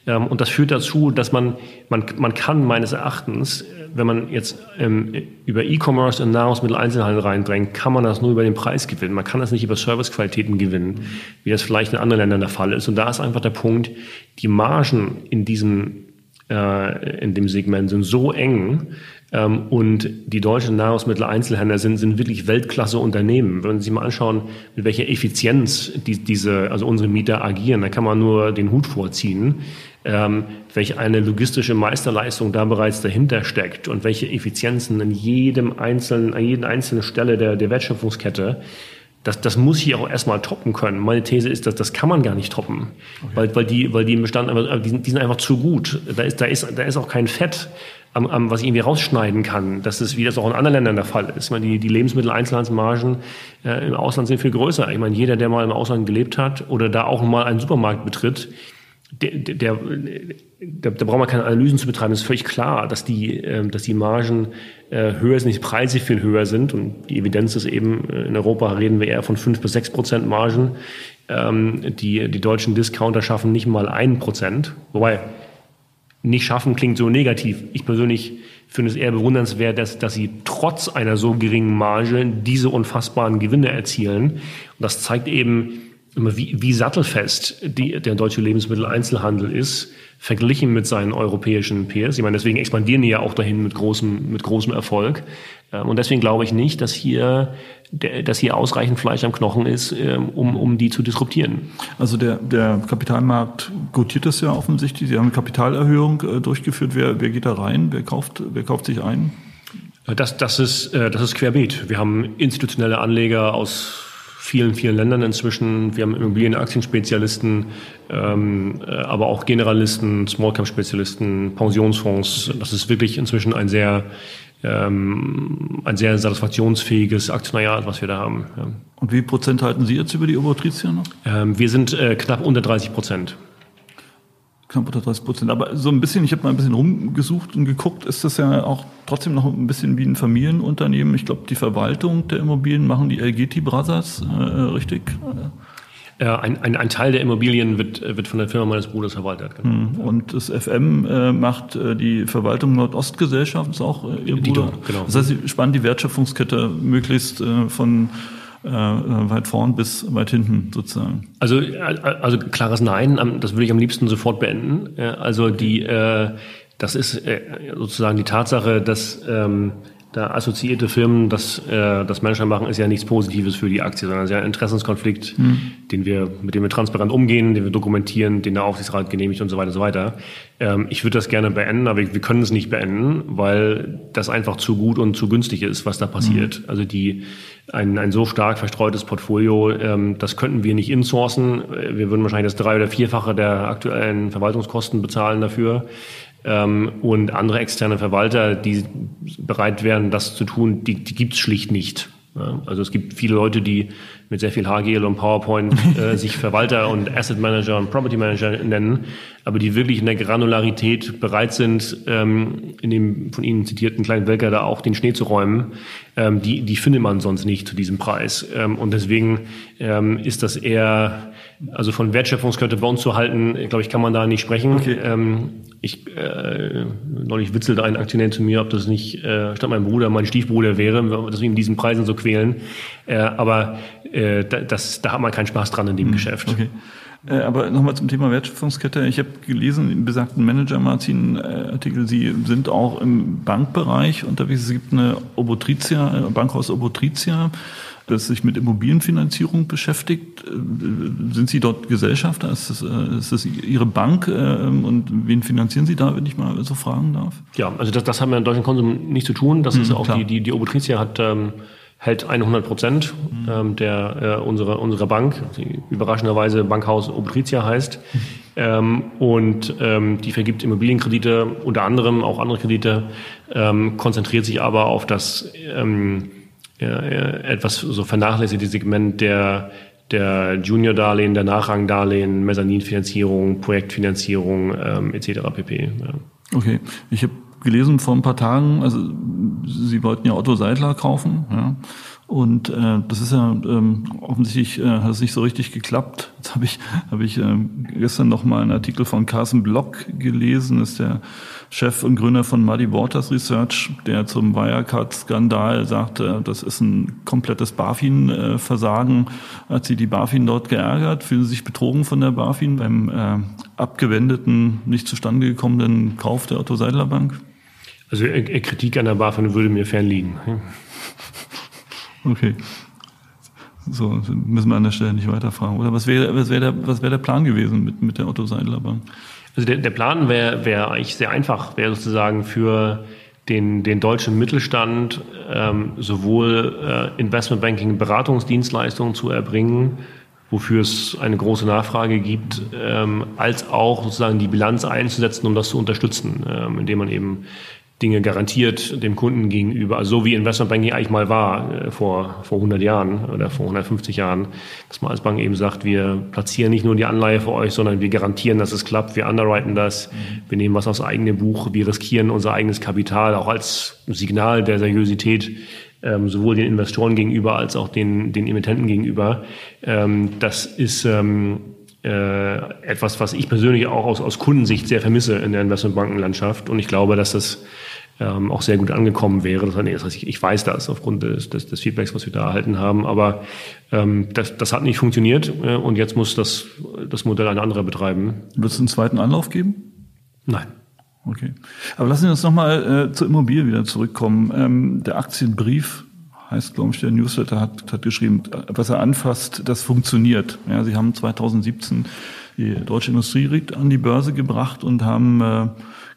Speaker 2: Ähm, und das führt dazu, dass man, man, man kann meines Erachtens, wenn man jetzt ähm, über E-Commerce in Nahrungsmitteleinzelhandel reindrängt, kann man das nur über den Preis gewinnen. Man kann das nicht über Servicequalitäten gewinnen, wie das vielleicht in anderen Ländern der Fall ist. Und da ist einfach der Punkt, die Margen in diesem äh, in dem Segment sind so eng ähm, und die deutschen Nahrungsmitteleinzelhändler sind, sind wirklich Weltklasse-Unternehmen. Wenn Sie sich mal anschauen, mit welcher Effizienz die, diese, also unsere Mieter agieren, da kann man nur den Hut vorziehen. Ähm, welche eine logistische Meisterleistung da bereits dahinter steckt und welche Effizienzen in jedem einzelnen, an jeder einzelnen Stelle der, der Wertschöpfungskette das, das muss hier auch erstmal toppen können. Meine These ist, dass das kann man gar nicht toppen, okay. weil, weil die, weil die im Bestand einfach, die sind, die sind einfach zu gut. Da ist, da ist, da ist auch kein Fett, am, am, was ich irgendwie rausschneiden kann. Das ist, wie das auch in anderen Ländern der Fall ist. Ich meine, die, die Lebensmittel-Einzelhandelsmargen äh, im Ausland sind viel größer. Ich meine, jeder, der mal im Ausland gelebt hat oder da auch mal einen Supermarkt betritt, der, der, da, da braucht man keine Analysen zu betreiben. Es ist völlig klar, dass die, äh, dass die Margen äh, höher sind, die Preise viel höher sind. Und die Evidenz ist eben, äh, in Europa reden wir eher von fünf bis sechs Prozent Margen. Ähm, die, die deutschen Discounter schaffen nicht mal ein Prozent. Wobei, nicht schaffen klingt so negativ. Ich persönlich finde es eher bewundernswert, dass, dass sie trotz einer so geringen Marge diese unfassbaren Gewinne erzielen. Und das zeigt eben, wie, wie sattelfest die, der deutsche Lebensmitteleinzelhandel ist, verglichen mit seinen europäischen Peers. Ich meine, deswegen expandieren die ja auch dahin mit großem, mit großem Erfolg. Ähm, und deswegen glaube ich nicht, dass hier, dass hier ausreichend Fleisch am Knochen ist, ähm, um, um die zu disruptieren.
Speaker 1: Also der, der Kapitalmarkt gutiert das ja offensichtlich. Sie haben eine Kapitalerhöhung äh, durchgeführt. Wer, wer geht da rein? Wer kauft, wer kauft sich ein?
Speaker 2: Das, das, ist, äh, das ist querbeet. Wir haben institutionelle Anleger aus vielen, vielen Ländern inzwischen. Wir haben Immobilienaktienspezialisten, ähm, äh, aber auch Generalisten, Small-Cap-Spezialisten, Pensionsfonds. Das ist wirklich inzwischen ein sehr, ähm, ein sehr satisfaktionsfähiges Aktionariat, was wir da haben. Ja.
Speaker 1: Und wie Prozent halten Sie jetzt über die Obertricia noch?
Speaker 2: Ähm, wir sind äh, knapp unter 30 Prozent
Speaker 1: knapp unter 30 Prozent. Aber so ein bisschen, ich habe mal ein bisschen rumgesucht und geguckt, ist das ja auch trotzdem noch ein bisschen wie ein Familienunternehmen. Ich glaube, die Verwaltung der Immobilien machen die LGT Brothers, äh, richtig?
Speaker 2: Äh, ein, ein, ein, Teil der Immobilien wird, wird von der Firma meines Bruders verwaltet.
Speaker 1: Genau. Hm. Und das FM äh, macht äh, die Verwaltung Nordostgesellschaft, ist auch äh, ihr Bruder. Die, genau. Das heißt, sie spannen die Wertschöpfungskette möglichst äh, von äh, weit vorn bis weit hinten sozusagen?
Speaker 2: Also, also klares Nein, das würde ich am liebsten sofort beenden. Also die, äh, das ist äh, sozusagen die Tatsache, dass ähm, da assoziierte Firmen das, äh, das Manager machen, ist ja nichts Positives für die Aktie, sondern es ist ja ein Interessenskonflikt, mhm. den wir, mit dem wir transparent umgehen, den wir dokumentieren, den der Aufsichtsrat genehmigt und so weiter und so weiter. Ähm, ich würde das gerne beenden, aber wir können es nicht beenden, weil das einfach zu gut und zu günstig ist, was da passiert. Mhm. Also die, ein, ein so stark verstreutes Portfolio, ähm, das könnten wir nicht insourcen. Wir würden wahrscheinlich das drei- oder vierfache der aktuellen Verwaltungskosten bezahlen dafür. Ähm, und andere externe Verwalter, die bereit wären, das zu tun, die, die gibt es schlicht nicht. Also es gibt viele Leute, die mit sehr viel Hagel und PowerPoint äh, sich Verwalter und Asset Manager und Property Manager nennen, aber die wirklich in der Granularität bereit sind, ähm, in dem von Ihnen zitierten kleinen Welker da auch den Schnee zu räumen, ähm, die, die findet man sonst nicht zu diesem Preis. Ähm, und deswegen ähm, ist das eher, also von Wertschöpfungskette bei uns zu halten, glaube ich, kann man da nicht sprechen. Okay. Ähm, ich äh, neulich witzelte ein Aktionär zu mir, ob das nicht äh, statt mein Bruder mein Stiefbruder wäre, dass wir ihm diesen Preisen so quälen. Äh, aber äh, das, da hat man keinen Spaß dran in dem mhm. Geschäft.
Speaker 1: Okay. Äh, aber nochmal zum Thema Wertschöpfungskette. Ich habe gelesen im besagten Manager-Magazin-Artikel, Sie sind auch im Bankbereich unterwegs. Es gibt eine Obotritia, Bankhaus Obotritia, das sich mit Immobilienfinanzierung beschäftigt. Äh, sind Sie dort Gesellschafter? Ist das, äh, ist das Ihre Bank? Und wen finanzieren Sie da, wenn ich mal so fragen darf?
Speaker 2: Ja, also das, das haben wir in deutschen Konsum nicht zu tun. Das hm, ist auch klar. die, die, die Obotritia hat ähm, hält 100 Prozent mhm. ähm, der äh, unserer unserer Bank, die überraschenderweise Bankhaus Obritia heißt, mhm. ähm, und ähm, die vergibt Immobilienkredite, unter anderem auch andere Kredite, ähm, konzentriert sich aber auf das ähm, äh, etwas so vernachlässigte Segment der der Junior-Darlehen, der Nachrang-Darlehen, Mezzaninfinanzierung, Projektfinanzierung ähm, etc. pp.
Speaker 1: Ja. Okay, ich habe gelesen vor ein paar Tagen, also Sie wollten ja Otto Seidler kaufen, ja. Und äh, das ist ja ähm, offensichtlich äh, hat es nicht so richtig geklappt. Jetzt habe ich habe ich äh, gestern noch mal einen Artikel von Carsten Block gelesen, ist der Chef und Gründer von Muddy Waters Research, der zum Wirecard-Skandal sagte, das ist ein komplettes BaFin-Versagen. Hat sie die BaFin dort geärgert? Fühlen Sie sich betrogen von der BaFin beim äh, abgewendeten, nicht zustande gekommenen Kauf der Otto Seidler Bank?
Speaker 2: Also äh, äh, Kritik an der BaFin würde mir fernliegen.
Speaker 1: Okay. So, müssen wir an der Stelle nicht weiterfragen. Oder was wäre, was wäre der, was wäre der Plan gewesen mit, mit der Otto Seidler Bank?
Speaker 2: Also der, der Plan wäre, wäre eigentlich sehr einfach, wäre sozusagen für den, den deutschen Mittelstand ähm, sowohl äh, Investmentbanking, Beratungsdienstleistungen zu erbringen, wofür es eine große Nachfrage gibt, ähm, als auch sozusagen die Bilanz einzusetzen, um das zu unterstützen, ähm, indem man eben Dinge garantiert dem Kunden gegenüber, also so wie Investmentbanking eigentlich mal war äh, vor, vor 100 Jahren oder vor 150 Jahren, dass man als Bank eben sagt, wir platzieren nicht nur die Anleihe für euch, sondern wir garantieren, dass es klappt, wir underwriten das, mhm. wir nehmen was aufs eigene Buch, wir riskieren unser eigenes Kapital, auch als Signal der Seriosität ähm, sowohl den Investoren gegenüber als auch den, den Emittenten gegenüber. Ähm, das ist ähm, äh, etwas, was ich persönlich auch aus, aus Kundensicht sehr vermisse in der Investmentbankenlandschaft. Und ich glaube, dass das ähm, auch sehr gut angekommen wäre. Das, heißt, ich, ich weiß das aufgrund des, des, des Feedbacks, was wir da erhalten haben. Aber ähm, das, das hat nicht funktioniert äh, und jetzt muss das, das Modell ein anderer betreiben.
Speaker 1: Wird es einen zweiten Anlauf geben?
Speaker 2: Nein.
Speaker 1: Okay. Aber lassen Sie uns nochmal äh, zur Immobilie wieder zurückkommen. Ähm, der Aktienbrief heißt, glaube ich, der Newsletter hat, hat geschrieben, was er anfasst, das funktioniert. Ja, Sie haben 2017 die deutsche Industrie an die Börse gebracht und haben äh,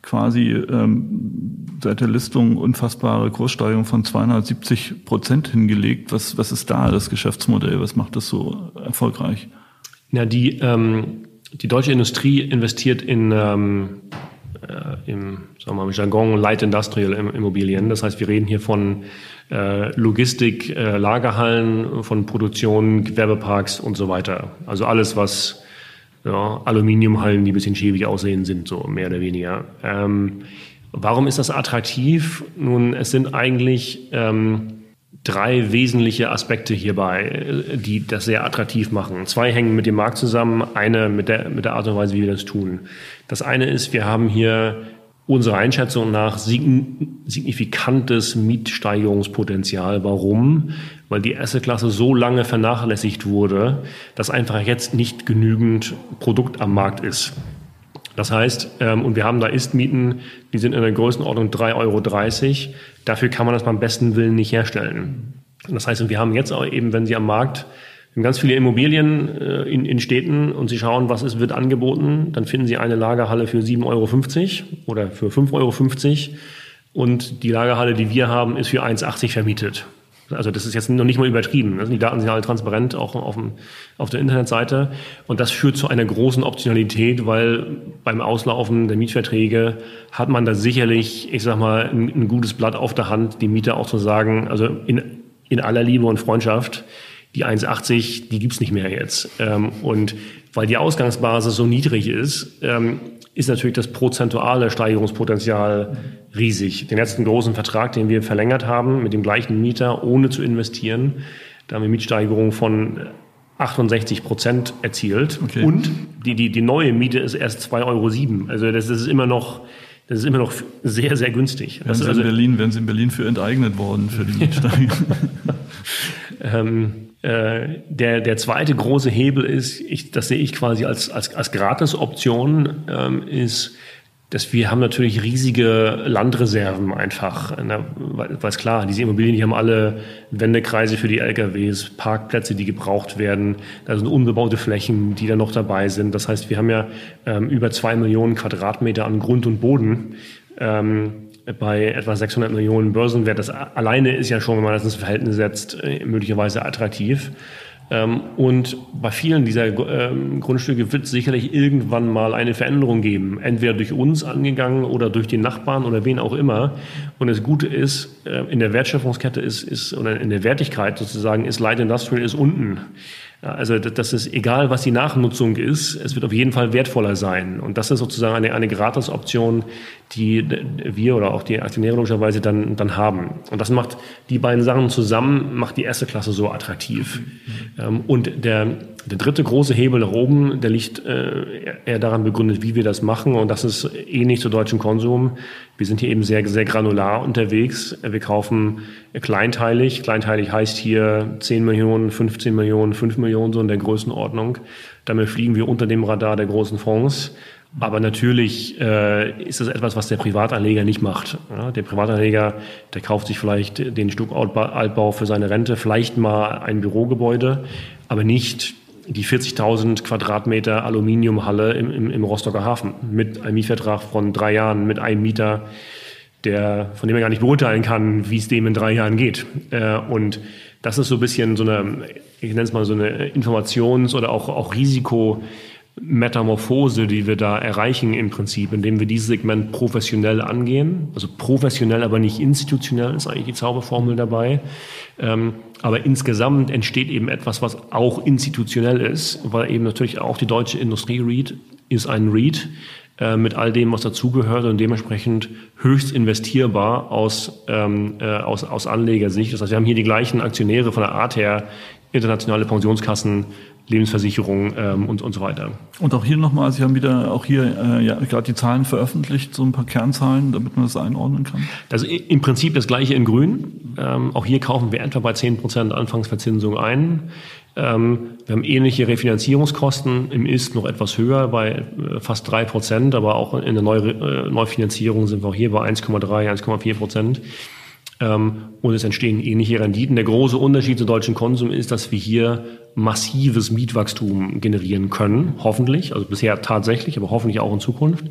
Speaker 1: quasi ähm, seit der Listung unfassbare Kurssteigerung von 270 Prozent hingelegt. Was, was ist da das Geschäftsmodell? Was macht das so erfolgreich?
Speaker 2: Na, die, ähm, die deutsche Industrie investiert in ähm, äh, im, sagen wir mal, Jargon Light Industrial Immobilien. Das heißt, wir reden hier von äh, Logistik, äh, Lagerhallen, von Produktion, Gewerbeparks und so weiter. Also alles, was ja, Aluminiumhallen, die ein bisschen schäbig aussehen, sind, so mehr oder weniger. Ähm, warum ist das attraktiv? Nun, es sind eigentlich ähm, drei wesentliche Aspekte hierbei, die das sehr attraktiv machen. Zwei hängen mit dem Markt zusammen, eine mit der, mit der Art und Weise, wie wir das tun. Das eine ist, wir haben hier unserer Einschätzung nach signifikantes Mietsteigerungspotenzial. Warum? Weil die Assetklasse so lange vernachlässigt wurde, dass einfach jetzt nicht genügend Produkt am Markt ist. Das heißt, ähm, und wir haben da Ist-Mieten, die sind in der Größenordnung 3,30 Euro. Dafür kann man das beim besten Willen nicht herstellen. Das heißt, wir haben jetzt auch eben, wenn Sie am Markt haben ganz viele Immobilien äh, in, in Städten und Sie schauen, was ist, wird angeboten. Dann finden Sie eine Lagerhalle für 7,50 Euro oder für 5,50 Euro. Und die Lagerhalle, die wir haben, ist für 1,80 vermietet. Also das ist jetzt noch nicht mal übertrieben. Also die Daten sind alle transparent, auch auf, dem, auf der Internetseite. Und das führt zu einer großen Optionalität, weil beim Auslaufen der Mietverträge hat man da sicherlich, ich sag mal, ein, ein gutes Blatt auf der Hand, die Mieter auch zu sagen, also in, in aller Liebe und Freundschaft, die 1,80, die gibt's nicht mehr jetzt. Ähm, und weil die Ausgangsbasis so niedrig ist, ähm, ist natürlich das prozentuale Steigerungspotenzial riesig. Den letzten großen Vertrag, den wir verlängert haben, mit dem gleichen Mieter, ohne zu investieren, da haben wir Mietsteigerungen von 68 Prozent erzielt. Okay. Und die, die, die neue Miete ist erst 2,07 Euro. Also das ist immer noch das ist immer noch sehr, sehr günstig.
Speaker 1: Werden Sie,
Speaker 2: also,
Speaker 1: in Berlin, werden Sie in Berlin für enteignet worden für die Mietsteigerung?
Speaker 2: ähm, äh, der, der zweite große Hebel ist, ich, das sehe ich quasi als, als, als Gratis-Option, ähm, ist dass wir haben natürlich riesige Landreserven einfach, ne, weil es klar, diese Immobilien, die haben alle Wendekreise für die LKWs, Parkplätze, die gebraucht werden, da sind unbebaute Flächen, die da noch dabei sind. Das heißt, wir haben ja ähm, über zwei Millionen Quadratmeter an Grund und Boden. Ähm, bei etwa 600 Millionen Börsenwert. Das alleine ist ja schon, wenn man das ins Verhältnis setzt, äh, möglicherweise attraktiv. Ähm, und bei vielen dieser ähm, Grundstücke wird es sicherlich irgendwann mal eine Veränderung geben, entweder durch uns angegangen oder durch den Nachbarn oder wen auch immer. Und das Gute ist, äh, in der Wertschöpfungskette ist, ist oder in der Wertigkeit sozusagen ist Light Industrial ist unten. Also das ist egal, was die Nachnutzung ist, es wird auf jeden Fall wertvoller sein. Und das ist sozusagen eine, eine Gratis-Option, die wir oder auch die Aktionäre logischerweise dann, dann haben. Und das macht die beiden Sachen zusammen, macht die erste Klasse so attraktiv. Mhm. Und der, der dritte große Hebel nach oben, der liegt äh, eher daran begründet, wie wir das machen. Und das ist ähnlich zu deutschem Konsum. Wir sind hier eben sehr, sehr granular unterwegs. Wir kaufen kleinteilig. Kleinteilig heißt hier 10 Millionen, 15 Millionen, 5 Millionen, so in der Größenordnung. Damit fliegen wir unter dem Radar der großen Fonds. Aber natürlich äh, ist das etwas, was der Privatanleger nicht macht. Ja, der Privatanleger, der kauft sich vielleicht den Stück Altbau für seine Rente, vielleicht mal ein Bürogebäude, aber nicht die 40.000 Quadratmeter Aluminiumhalle im, im, im Rostocker Hafen mit einem Mietvertrag von drei Jahren mit einem Mieter, der, von dem er gar nicht beurteilen kann, wie es dem in drei Jahren geht. Äh, und das ist so ein bisschen so eine, ich nenne es mal so eine Informations- oder auch, auch Risiko- Metamorphose, die wir da erreichen im Prinzip, indem wir dieses Segment professionell angehen. Also professionell, aber nicht institutionell ist eigentlich die Zauberformel dabei. Ähm, aber insgesamt entsteht eben etwas, was auch institutionell ist, weil eben natürlich auch die deutsche Industrie REIT ist ein REIT äh, mit all dem, was dazugehört und dementsprechend höchst investierbar aus, ähm, äh, aus, aus Anlegersicht. Das heißt, wir haben hier die gleichen Aktionäre von der Art her, internationale Pensionskassen, Lebensversicherung ähm, und, und so weiter.
Speaker 1: Und auch hier nochmal, Sie haben wieder auch hier äh, ja, gerade die Zahlen veröffentlicht, so ein paar Kernzahlen, damit man das einordnen kann.
Speaker 2: Also im Prinzip das gleiche in Grün. Ähm, auch hier kaufen wir etwa bei 10 Prozent Anfangsverzinsung ein. Ähm, wir haben ähnliche Refinanzierungskosten, im Ist noch etwas höher, bei äh, fast drei Prozent, aber auch in der Neu äh, Neufinanzierung sind wir auch hier bei 1,3, 1,4 Prozent. Ähm, und es entstehen ähnliche Renditen. Der große Unterschied zu deutschen Konsum ist, dass wir hier massives Mietwachstum generieren können, hoffentlich, also bisher tatsächlich, aber hoffentlich auch in Zukunft.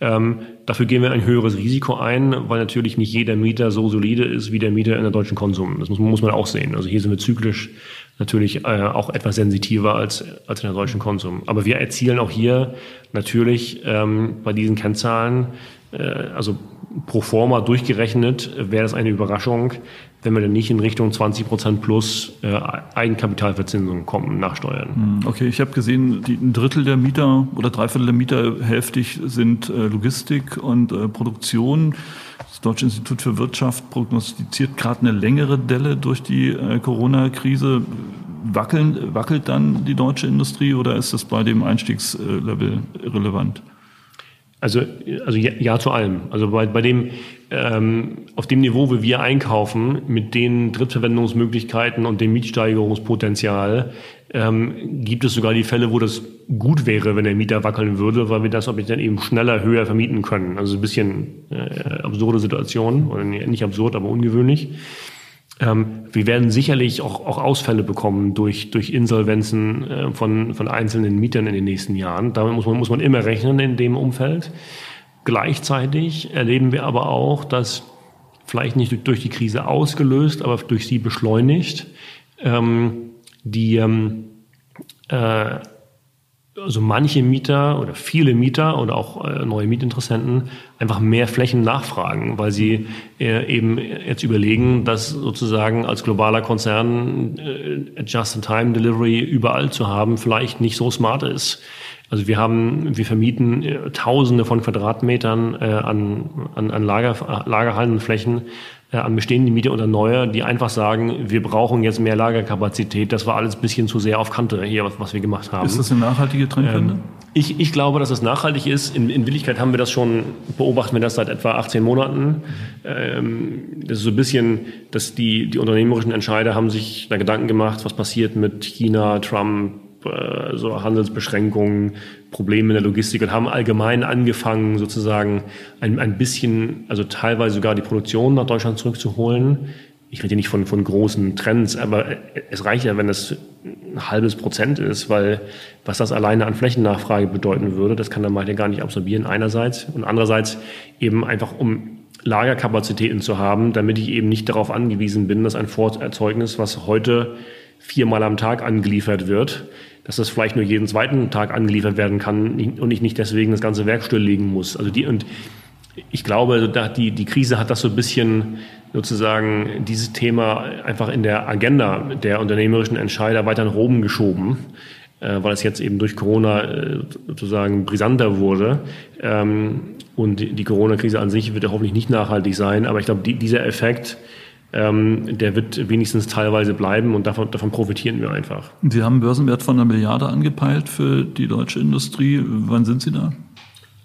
Speaker 2: Ähm, dafür gehen wir ein höheres Risiko ein, weil natürlich nicht jeder Mieter so solide ist wie der Mieter in der deutschen Konsum. Das muss, muss man auch sehen. Also hier sind wir zyklisch natürlich äh, auch etwas sensitiver als, als in der deutschen Konsum. Aber wir erzielen auch hier natürlich ähm, bei diesen Kennzahlen, also pro forma durchgerechnet, wäre das eine Überraschung, wenn wir dann nicht in Richtung 20 Prozent plus äh, Eigenkapitalverzinsung kommen nach Steuern.
Speaker 1: Hm, okay, ich habe gesehen, die, ein Drittel der Mieter oder Dreiviertel der Mieter hälftig sind äh, Logistik und äh, Produktion. Das Deutsche Institut für Wirtschaft prognostiziert gerade eine längere Delle durch die äh, Corona-Krise. Wackelt dann die deutsche Industrie oder ist das bei dem Einstiegslevel relevant?
Speaker 2: Also, also ja, ja, zu allem. Also bei, bei dem, ähm, auf dem Niveau, wie wir einkaufen, mit den Drittverwendungsmöglichkeiten und dem Mietsteigerungspotenzial, ähm, gibt es sogar die Fälle, wo das gut wäre, wenn der Mieter wackeln würde, weil wir das ob ich dann eben schneller, höher vermieten können. Also ein bisschen äh, absurde Situation, oder nicht absurd, aber ungewöhnlich. Ähm, wir werden sicherlich auch, auch Ausfälle bekommen durch, durch Insolvenzen äh, von, von einzelnen Mietern in den nächsten Jahren. Damit muss man, muss man immer rechnen in dem Umfeld. Gleichzeitig erleben wir aber auch, dass vielleicht nicht durch, durch die Krise ausgelöst, aber durch sie beschleunigt, ähm, die ähm, äh, also manche Mieter oder viele Mieter oder auch äh, neue Mietinteressenten einfach mehr Flächen nachfragen, weil sie äh, eben jetzt überlegen, dass sozusagen als globaler Konzern äh, Just-in-Time-Delivery überall zu haben vielleicht nicht so smart ist. Also wir haben, wir vermieten Tausende von Quadratmetern an, an, an Lager, Lagerhallenflächen an bestehende Mieter oder neue, die einfach sagen, wir brauchen jetzt mehr Lagerkapazität. Das war alles ein bisschen zu sehr auf Kante hier, was, was wir gemacht haben.
Speaker 1: Ist das eine nachhaltige Trendwende? Ähm,
Speaker 2: ich, ich glaube, dass es nachhaltig ist. In, in Willigkeit haben wir das schon, beobachten wir das seit etwa 18 Monaten. Ähm, das ist so ein bisschen, dass die, die unternehmerischen Entscheider haben sich da Gedanken gemacht, was passiert mit China, Trump, äh, so Handelsbeschränkungen, Probleme in der Logistik und haben allgemein angefangen, sozusagen ein, ein bisschen, also teilweise sogar die Produktion nach Deutschland zurückzuholen. Ich rede nicht von, von großen Trends, aber es reicht ja, wenn das ein halbes Prozent ist, weil was das alleine an Flächennachfrage bedeuten würde, das kann der Markt ja gar nicht absorbieren einerseits und andererseits eben einfach um Lagerkapazitäten zu haben, damit ich eben nicht darauf angewiesen bin, dass ein Vorerzeugnis, was heute viermal am Tag angeliefert wird, dass das vielleicht nur jeden zweiten Tag angeliefert werden kann und ich nicht deswegen das ganze Werk stilllegen muss. Also die, und ich glaube, die, die Krise hat das so ein bisschen sozusagen dieses Thema einfach in der Agenda der unternehmerischen Entscheider weiter nach oben geschoben, äh, weil es jetzt eben durch Corona äh, sozusagen brisanter wurde. Ähm, und die Corona-Krise an sich wird ja hoffentlich nicht nachhaltig sein, aber ich glaube, die, dieser Effekt, ähm, der wird wenigstens teilweise bleiben und davon, davon profitieren wir einfach.
Speaker 1: Sie haben einen Börsenwert von einer Milliarde angepeilt für die deutsche Industrie. Wann sind Sie da?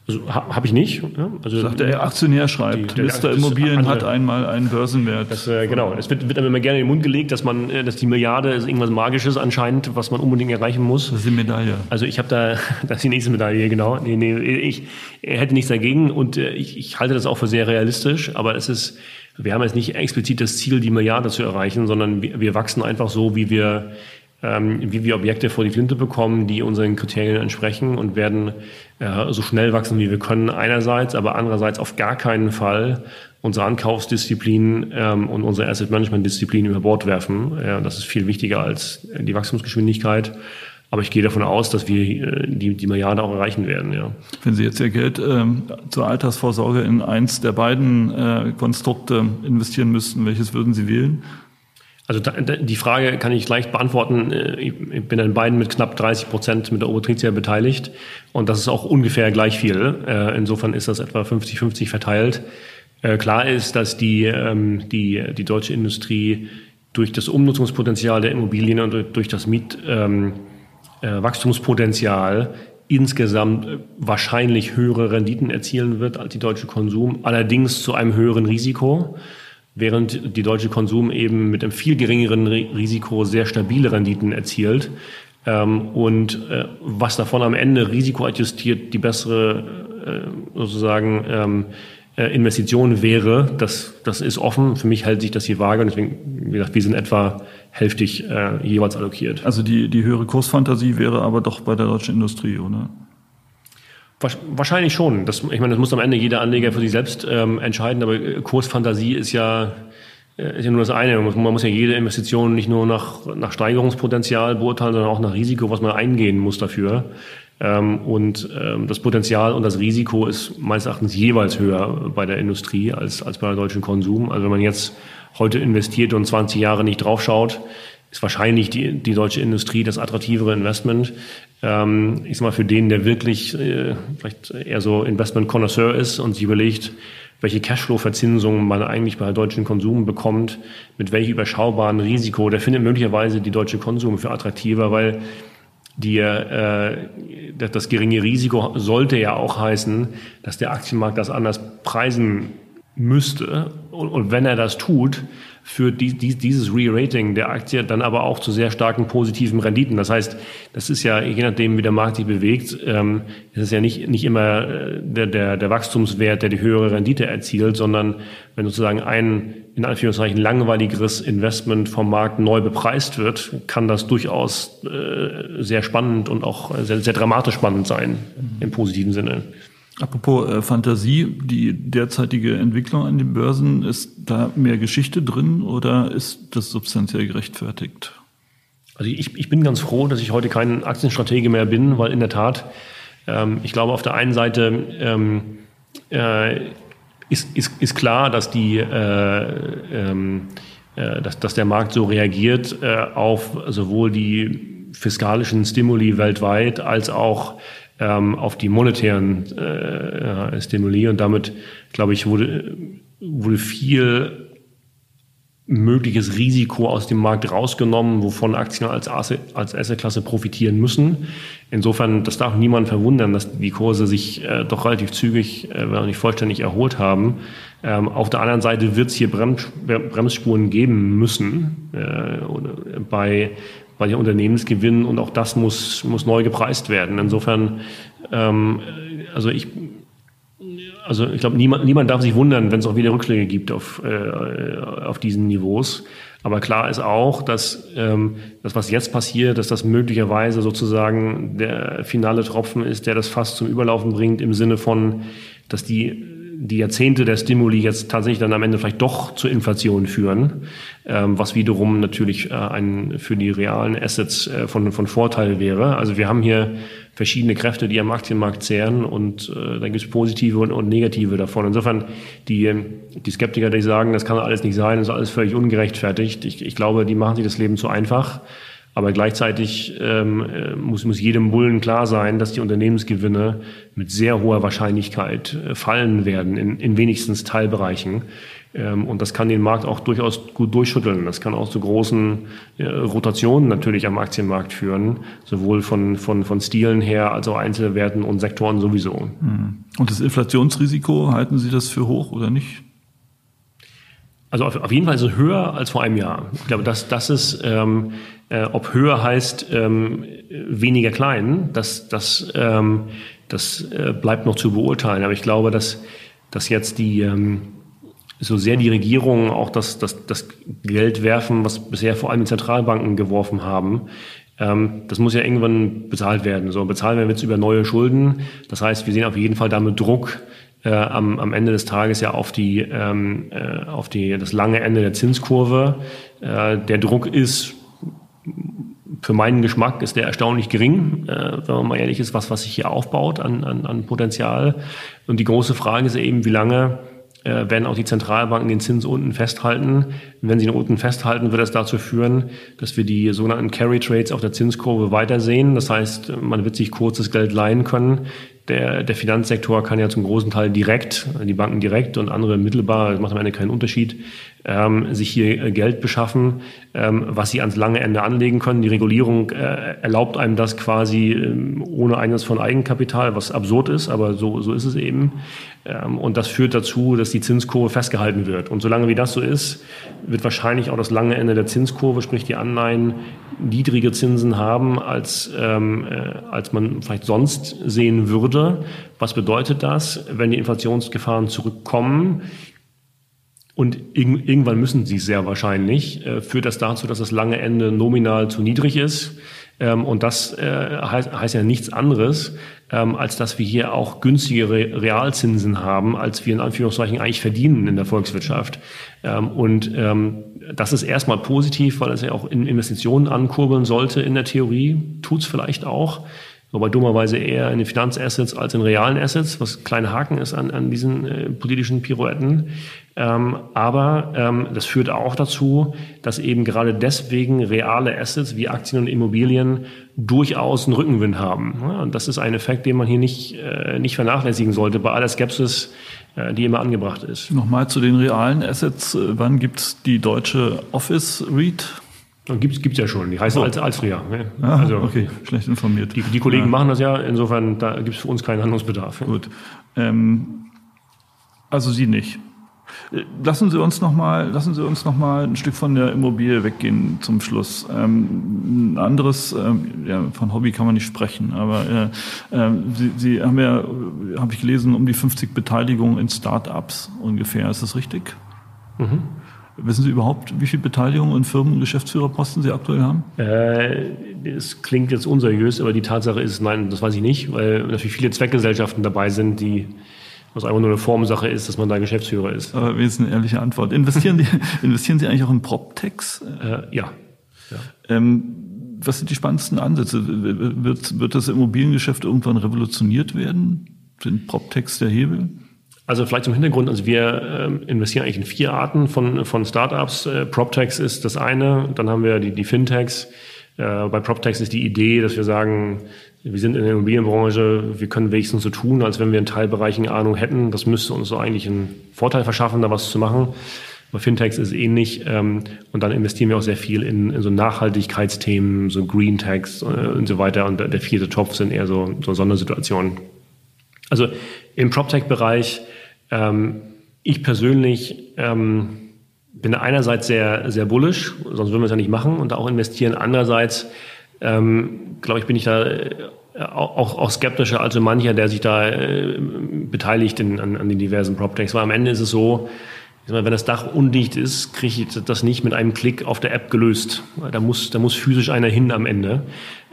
Speaker 2: Also, ha, Habe ich nicht.
Speaker 1: Ja? Also, Sagt der Aktionär schreibt, Mr. Immobilien andere, hat einmal einen Börsenwert.
Speaker 2: Das, äh, genau, es wird, wird einem immer gerne in den Mund gelegt, dass man, äh, dass die Milliarde ist irgendwas Magisches anscheinend, was man unbedingt erreichen muss.
Speaker 1: Das ist die Medaille.
Speaker 2: Also ich habe da, das ist die nächste Medaille, genau. Nee, nee, ich hätte nichts dagegen und äh, ich, ich halte das auch für sehr realistisch, aber es ist wir haben jetzt nicht explizit das Ziel, die Milliarde zu erreichen, sondern wir, wir wachsen einfach so, wie wir, ähm, wie wir Objekte vor die Flinte bekommen, die unseren Kriterien entsprechen und werden äh, so schnell wachsen, wie wir können einerseits, aber andererseits auf gar keinen Fall unsere Ankaufsdisziplin ähm, und unsere Asset Management Disziplin über Bord werfen. Ja, das ist viel wichtiger als die Wachstumsgeschwindigkeit. Aber ich gehe davon aus, dass wir äh, die, die Milliarde auch erreichen werden. Ja.
Speaker 1: Wenn Sie jetzt Ihr Geld ähm, zur Altersvorsorge in eins der beiden äh, Konstrukte investieren müssten, welches würden Sie wählen?
Speaker 2: Also da, die Frage kann ich leicht beantworten. Äh, ich bin an beiden mit knapp 30 Prozent mit der Obertritia beteiligt und das ist auch ungefähr gleich viel. Äh, insofern ist das etwa 50-50 verteilt. Klar ist, dass die, ähm, die, die deutsche Industrie durch das Umnutzungspotenzial der Immobilien und durch das Miet ähm, äh, Wachstumspotenzial insgesamt äh, wahrscheinlich höhere Renditen erzielen wird als die deutsche Konsum, allerdings zu einem höheren Risiko, während die deutsche Konsum eben mit einem viel geringeren Risiko sehr stabile Renditen erzielt. Ähm, und äh, was davon am Ende risikoadjustiert die bessere sozusagen ähm, Investition wäre, das, das ist offen. Für mich hält sich das hier vage und deswegen, wie gesagt, wir sind etwa hälftig äh, jeweils allokiert.
Speaker 1: Also die, die höhere Kursfantasie wäre aber doch bei der deutschen Industrie, oder?
Speaker 2: Wahrscheinlich schon. Das, ich meine, das muss am Ende jeder Anleger für sich selbst ähm, entscheiden, aber äh, Kursfantasie ist ja, äh, ist ja nur das eine. Man muss, man muss ja jede Investition nicht nur nach, nach Steigerungspotenzial beurteilen, sondern auch nach Risiko, was man eingehen muss dafür. Ähm, und ähm, das Potenzial und das Risiko ist meines Erachtens jeweils höher bei der Industrie als, als bei deutschen Konsum. Also wenn man jetzt heute investiert und 20 Jahre nicht draufschaut, ist wahrscheinlich die, die deutsche Industrie das attraktivere Investment. Ähm, ich sag mal, für den, der wirklich äh, vielleicht eher so Investment-Connoisseur ist und sich überlegt, welche Cashflow-Verzinsung man eigentlich bei deutschen Konsum bekommt, mit welchem überschaubaren Risiko, der findet möglicherweise die deutsche Konsum für attraktiver, weil die, äh, das geringe Risiko sollte ja auch heißen, dass der Aktienmarkt das anders preisen müsste. Und, und wenn er das tut, führt die, die, dieses Re-Rating der Aktie dann aber auch zu sehr starken positiven Renditen. Das heißt, das ist ja, je nachdem, wie der Markt sich bewegt, ähm, ist es ja nicht, nicht immer äh, der, der, der Wachstumswert, der die höhere Rendite erzielt, sondern wenn sozusagen ein in Anführungszeichen langweiligeres Investment vom Markt neu bepreist wird, kann das durchaus äh, sehr spannend und auch sehr, sehr dramatisch spannend sein im positiven Sinne.
Speaker 1: Apropos äh, Fantasie, die derzeitige Entwicklung an den Börsen, ist da mehr Geschichte drin oder ist das substanziell gerechtfertigt?
Speaker 2: Also ich, ich bin ganz froh, dass ich heute kein Aktienstratege mehr bin, weil in der Tat, ähm, ich glaube, auf der einen Seite ähm, äh, ist, ist, ist klar, dass die äh, ähm, äh, dass, dass der Markt so reagiert äh, auf sowohl die fiskalischen Stimuli weltweit als auch ähm, auf die monetären äh, Stimuli. Und damit, glaube ich, wurde, wurde viel mögliches Risiko aus dem Markt rausgenommen, wovon Aktien als, als Assetklasse profitieren müssen. Insofern, das darf niemand verwundern, dass die Kurse sich äh, doch relativ zügig, äh, wenn auch nicht vollständig erholt haben. Ähm, auf der anderen Seite wird es hier Brems, Bremsspuren geben müssen äh, bei, bei den Unternehmensgewinnen und auch das muss, muss neu gepreist werden. Insofern, ähm, also ich also ich glaube, niemand, niemand darf sich wundern, wenn es auch wieder Rückschläge gibt auf, äh, auf diesen Niveaus. Aber klar ist auch, dass ähm, das, was jetzt passiert, dass das möglicherweise sozusagen der finale Tropfen ist, der das fast zum Überlaufen bringt, im Sinne von, dass die die Jahrzehnte der Stimuli jetzt tatsächlich dann am Ende vielleicht doch zur Inflation führen, ähm, was wiederum natürlich äh, ein, für die realen Assets äh, von, von Vorteil wäre. Also wir haben hier verschiedene Kräfte, die am Aktienmarkt zehren und äh, da gibt es positive und, und, negative davon. Insofern die, die Skeptiker, die sagen, das kann alles nicht sein, das ist alles völlig ungerechtfertigt. Ich, ich glaube, die machen sich das Leben zu einfach. Aber gleichzeitig ähm, äh, muss, muss jedem Bullen klar sein, dass die Unternehmensgewinne mit sehr hoher Wahrscheinlichkeit äh, fallen werden, in, in wenigstens Teilbereichen. Ähm, und das kann den Markt auch durchaus gut durchschütteln. Das kann auch zu großen äh, Rotationen natürlich am Aktienmarkt führen, sowohl von, von, von Stilen her als auch Einzelwerten und Sektoren sowieso.
Speaker 1: Hm. Und das Inflationsrisiko, halten Sie das für hoch oder nicht?
Speaker 2: Also auf, auf jeden Fall ist es höher als vor einem Jahr. Ich glaube, das, das ist, ähm, äh, ob höher heißt ähm, weniger klein, das, das, ähm, das äh, bleibt noch zu beurteilen. Aber ich glaube, dass, dass jetzt die, ähm, so sehr die Regierungen auch das, das, das Geld werfen, was bisher vor allem die Zentralbanken geworfen haben, ähm, das muss ja irgendwann bezahlt werden. So bezahlen wir jetzt über neue Schulden. Das heißt, wir sehen auf jeden Fall damit Druck, äh, am, am Ende des Tages ja auf die ähm, äh, auf die das lange Ende der Zinskurve. Äh, der Druck ist für meinen Geschmack ist der erstaunlich gering, äh, wenn man mal ehrlich ist, was was sich hier aufbaut an, an, an Potenzial. Und die große Frage ist eben, wie lange äh, werden auch die Zentralbanken den Zins unten festhalten. wenn sie ihn unten festhalten, wird das dazu führen, dass wir die sogenannten Carry Trades auf der Zinskurve weitersehen. Das heißt, man wird sich kurzes Geld leihen können, der, der Finanzsektor kann ja zum großen Teil direkt, die Banken direkt und andere mittelbar, das macht am Ende keinen Unterschied, ähm, sich hier äh, Geld beschaffen, ähm, was sie ans lange Ende anlegen können. Die Regulierung äh, erlaubt einem das quasi ähm, ohne Einsatz von Eigenkapital, was absurd ist, aber so, so ist es eben. Ähm, und das führt dazu, dass die Zinskurve festgehalten wird. Und solange wie das so ist, wird wahrscheinlich auch das lange Ende der Zinskurve, sprich die Anleihen, niedrige Zinsen haben, als, ähm, äh, als man vielleicht sonst sehen würde. Was bedeutet das, wenn die Inflationsgefahren zurückkommen? Und irgendwann müssen sie sehr wahrscheinlich, äh, führt das dazu, dass das lange Ende nominal zu niedrig ist. Ähm, und das äh, heißt, heißt ja nichts anderes, ähm, als dass wir hier auch günstigere Realzinsen haben, als wir in Anführungszeichen eigentlich verdienen in der Volkswirtschaft. Ähm, und ähm, das ist erstmal positiv, weil es ja auch in Investitionen ankurbeln sollte in der Theorie, tut's vielleicht auch wobei dummerweise eher in den Finanzassets als in realen Assets, was kleine Haken ist an, an diesen äh, politischen Pirouetten. Ähm, aber ähm, das führt auch dazu, dass eben gerade deswegen reale Assets wie Aktien und Immobilien durchaus einen Rückenwind haben. Ja, und das ist ein Effekt, den man hier nicht, äh, nicht vernachlässigen sollte bei aller Skepsis, äh, die immer angebracht ist.
Speaker 1: Nochmal zu den realen Assets. Äh, wann gibt's die deutsche Office REIT?
Speaker 2: Gibt es ja schon, die heißen oh. als Alstria. Ne?
Speaker 1: Ah, also, okay, schlecht informiert.
Speaker 2: Die, die Kollegen ja. machen das ja, insofern da gibt es für uns keinen Handlungsbedarf.
Speaker 1: Gut. Ähm, also Sie nicht. Lassen Sie uns noch mal, lassen Sie uns noch mal ein Stück von der Immobilie weggehen zum Schluss. Ähm, ein anderes, ähm, ja, von Hobby kann man nicht sprechen, aber äh, äh, Sie, Sie haben ja, habe ich gelesen, um die 50 Beteiligungen in Start-ups ungefähr. Ist das richtig? Mhm. Wissen Sie überhaupt, wie viel Beteiligung und Firmen- und Geschäftsführerposten Sie aktuell haben?
Speaker 2: Äh, das klingt jetzt unseriös, aber die Tatsache ist, nein, das weiß ich nicht, weil natürlich viele Zweckgesellschaften dabei sind, die was einfach nur eine Formsache ist, dass man da Geschäftsführer ist.
Speaker 1: Aber wie ist eine ehrliche Antwort? Investieren, Sie, investieren Sie eigentlich auch in PropTechs?
Speaker 2: Äh, ja. ja.
Speaker 1: Ähm, was sind die spannendsten Ansätze? Wird, wird das Immobiliengeschäft irgendwann revolutioniert werden? Sind PropTechs der Hebel?
Speaker 2: Also vielleicht zum Hintergrund, also wir äh, investieren eigentlich in vier Arten von, von Startups. Äh, PropTechs ist das eine, dann haben wir die, die Fintechs. Äh, bei PropTechs ist die Idee, dass wir sagen, wir sind in der Immobilienbranche, wir können wenigstens so tun, als wenn wir in Teilbereichen Ahnung hätten. Das müsste uns so eigentlich einen Vorteil verschaffen, da was zu machen. Bei Fintechs ist es ähnlich. Ähm, und dann investieren wir auch sehr viel in, in so Nachhaltigkeitsthemen, so Green Techs äh, und so weiter. Und der vierte Topf sind eher so, so Sondersituationen. Also im PropTech-Bereich, ähm, ich persönlich ähm, bin einerseits sehr, sehr bullish, sonst würden wir es ja nicht machen und auch investieren. Andererseits, ähm, glaube ich, bin ich da äh, auch, auch skeptischer als so mancher, der sich da äh, beteiligt in, an, an den diversen PropTechs. Weil am Ende ist es so, wenn das Dach undicht ist, kriege ich das nicht mit einem Klick auf der App gelöst. Da muss, da muss physisch einer hin am Ende.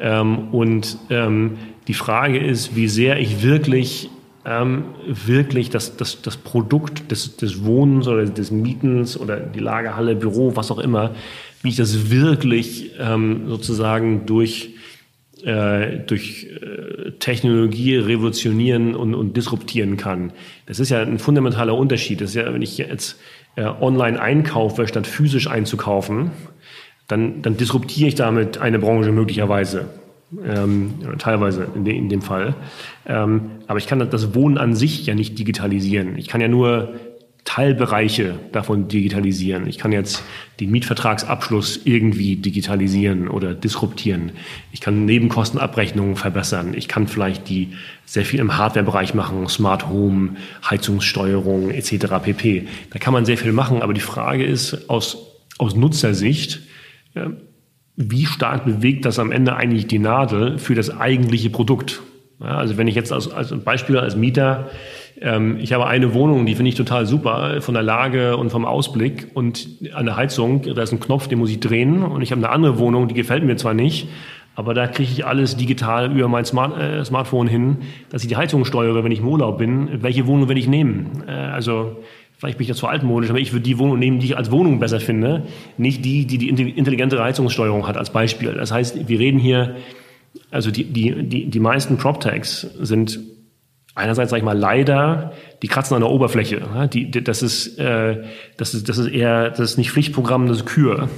Speaker 2: Ähm, und ähm, die Frage ist, wie sehr ich wirklich ähm, wirklich das, das, das Produkt des, des Wohnens oder des Mietens oder die Lagerhalle, Büro, was auch immer, wie ich das wirklich ähm, sozusagen durch äh, durch äh, Technologie revolutionieren und, und disruptieren kann. Das ist ja ein fundamentaler Unterschied. Das ist ja, wenn ich jetzt äh, online einkaufe, statt physisch einzukaufen, dann, dann disruptiere ich damit eine Branche möglicherweise. Ähm, teilweise in, de, in, dem Fall. Ähm, aber ich kann das Wohnen an sich ja nicht digitalisieren. Ich kann ja nur Teilbereiche davon digitalisieren. Ich kann jetzt den Mietvertragsabschluss irgendwie digitalisieren oder disruptieren. Ich kann Nebenkostenabrechnungen verbessern. Ich kann vielleicht die sehr viel im Hardwarebereich machen, Smart Home, Heizungssteuerung etc. pp. Da kann man sehr viel machen, aber die Frage ist aus, aus Nutzersicht, wie stark bewegt das am Ende eigentlich die Nadel für das eigentliche Produkt? also wenn ich jetzt als, als Beispiel als Mieter ähm, ich habe eine Wohnung, die finde ich total super, von der Lage und vom Ausblick. Und an der Heizung, da ist ein Knopf, den muss ich drehen. Und ich habe eine andere Wohnung, die gefällt mir zwar nicht, aber da kriege ich alles digital über mein Smart, äh, Smartphone hin, dass ich die Heizung steuere, wenn ich im Urlaub bin. Welche Wohnung will ich nehmen? Äh, also vielleicht bin ich jetzt zu altmodisch, aber ich würde die Wohnung nehmen, die ich als Wohnung besser finde, nicht die, die die intelligente Heizungssteuerung hat als Beispiel. Das heißt, wir reden hier, also die, die, die, die meisten PropTechs sind einerseits, sage ich mal, leider, die kratzen an der Oberfläche. Die, das, ist, äh, das, ist, das ist eher, das ist nicht Pflichtprogramm, das ist Kür.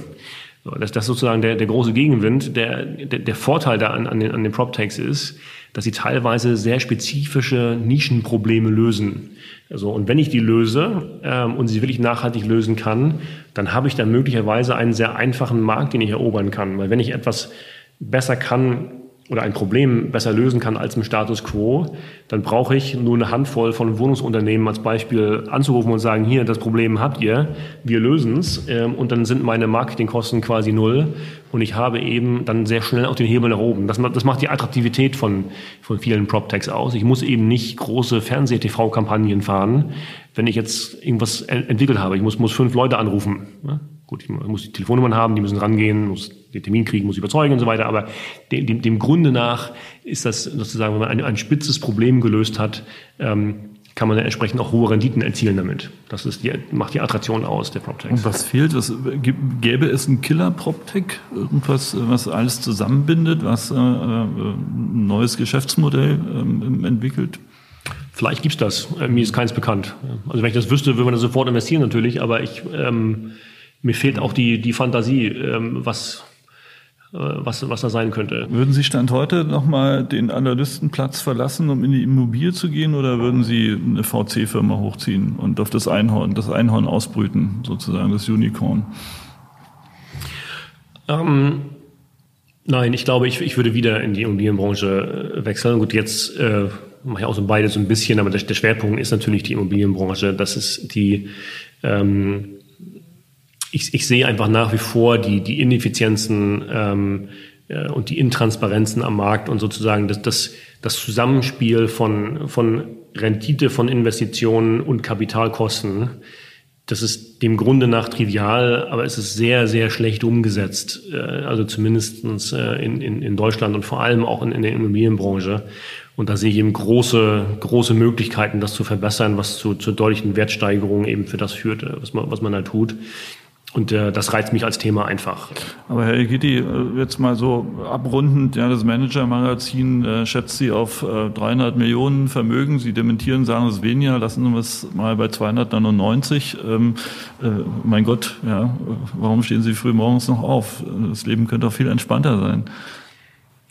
Speaker 2: So, das, das ist sozusagen der, der große Gegenwind. Der, der, der Vorteil da an, an den, an den PropTechs ist, dass sie teilweise sehr spezifische Nischenprobleme lösen. Also, und wenn ich die löse ähm, und sie wirklich nachhaltig lösen kann, dann habe ich dann möglicherweise einen sehr einfachen Markt, den ich erobern kann. Weil wenn ich etwas besser kann, oder ein Problem besser lösen kann als im Status quo, dann brauche ich nur eine Handvoll von Wohnungsunternehmen als Beispiel anzurufen und sagen, hier, das Problem habt ihr, wir lösen es ähm, und dann sind meine Marketingkosten quasi null und ich habe eben dann sehr schnell auch den Hebel nach oben. Das, das macht die Attraktivität von, von vielen PropTechs aus. Ich muss eben nicht große Fernseh-TV-Kampagnen fahren, wenn ich jetzt irgendwas entwickelt habe. Ich muss, muss fünf Leute anrufen. Gut, ich muss die Telefonnummern haben, die müssen rangehen, muss den Termin kriegen, muss überzeugen und so weiter. Aber dem, dem, dem Grunde nach ist das sozusagen, wenn man ein, ein spitzes Problem gelöst hat, ähm, kann man dann entsprechend auch hohe Renditen erzielen damit. Das ist die, macht die Attraktion aus der PropTech.
Speaker 1: Und was fehlt? Was, gäbe es ein Killer-PropTech? Irgendwas, was alles zusammenbindet, was äh, ein neues Geschäftsmodell äh, entwickelt?
Speaker 2: Vielleicht gibt's das. Äh, mir ist keins bekannt. Also wenn ich das wüsste, würde man das sofort investieren natürlich, aber ich ähm, mir fehlt auch die, die Fantasie, ähm, was, äh, was, was da sein könnte.
Speaker 1: Würden Sie Stand heute nochmal den Analystenplatz verlassen, um in die Immobilie zu gehen, oder würden Sie eine VC-Firma hochziehen und auf das Einhorn, das Einhorn ausbrüten, sozusagen, das Unicorn?
Speaker 2: Ähm, nein, ich glaube, ich, ich würde wieder in die Immobilienbranche äh, wechseln. Gut, jetzt äh, mache ich auch so beide so ein bisschen, aber der, der Schwerpunkt ist natürlich die Immobilienbranche. Das ist die ähm, ich, ich sehe einfach nach wie vor die, die Ineffizienzen ähm, äh, und die Intransparenzen am Markt und sozusagen das, das, das Zusammenspiel von, von Rendite von Investitionen und Kapitalkosten. Das ist dem Grunde nach trivial, aber es ist sehr, sehr schlecht umgesetzt. Äh, also zumindestens äh, in, in, in Deutschland und vor allem auch in, in der Immobilienbranche. Und da sehe ich eben große, große Möglichkeiten, das zu verbessern, was zu, zu deutlichen Wertsteigerungen eben für das führt, was man, was man da tut. Und äh, das reizt mich als Thema einfach.
Speaker 1: Aber Herr Gitti, äh, jetzt mal so abrundend, ja, das Manager-Magazin äh, schätzt Sie auf äh, 300 Millionen Vermögen. Sie dementieren, sagen es weniger, lassen Sie es mal bei 299. Ähm, äh, mein Gott, ja, warum stehen Sie früh morgens noch auf? Das Leben könnte auch viel entspannter sein.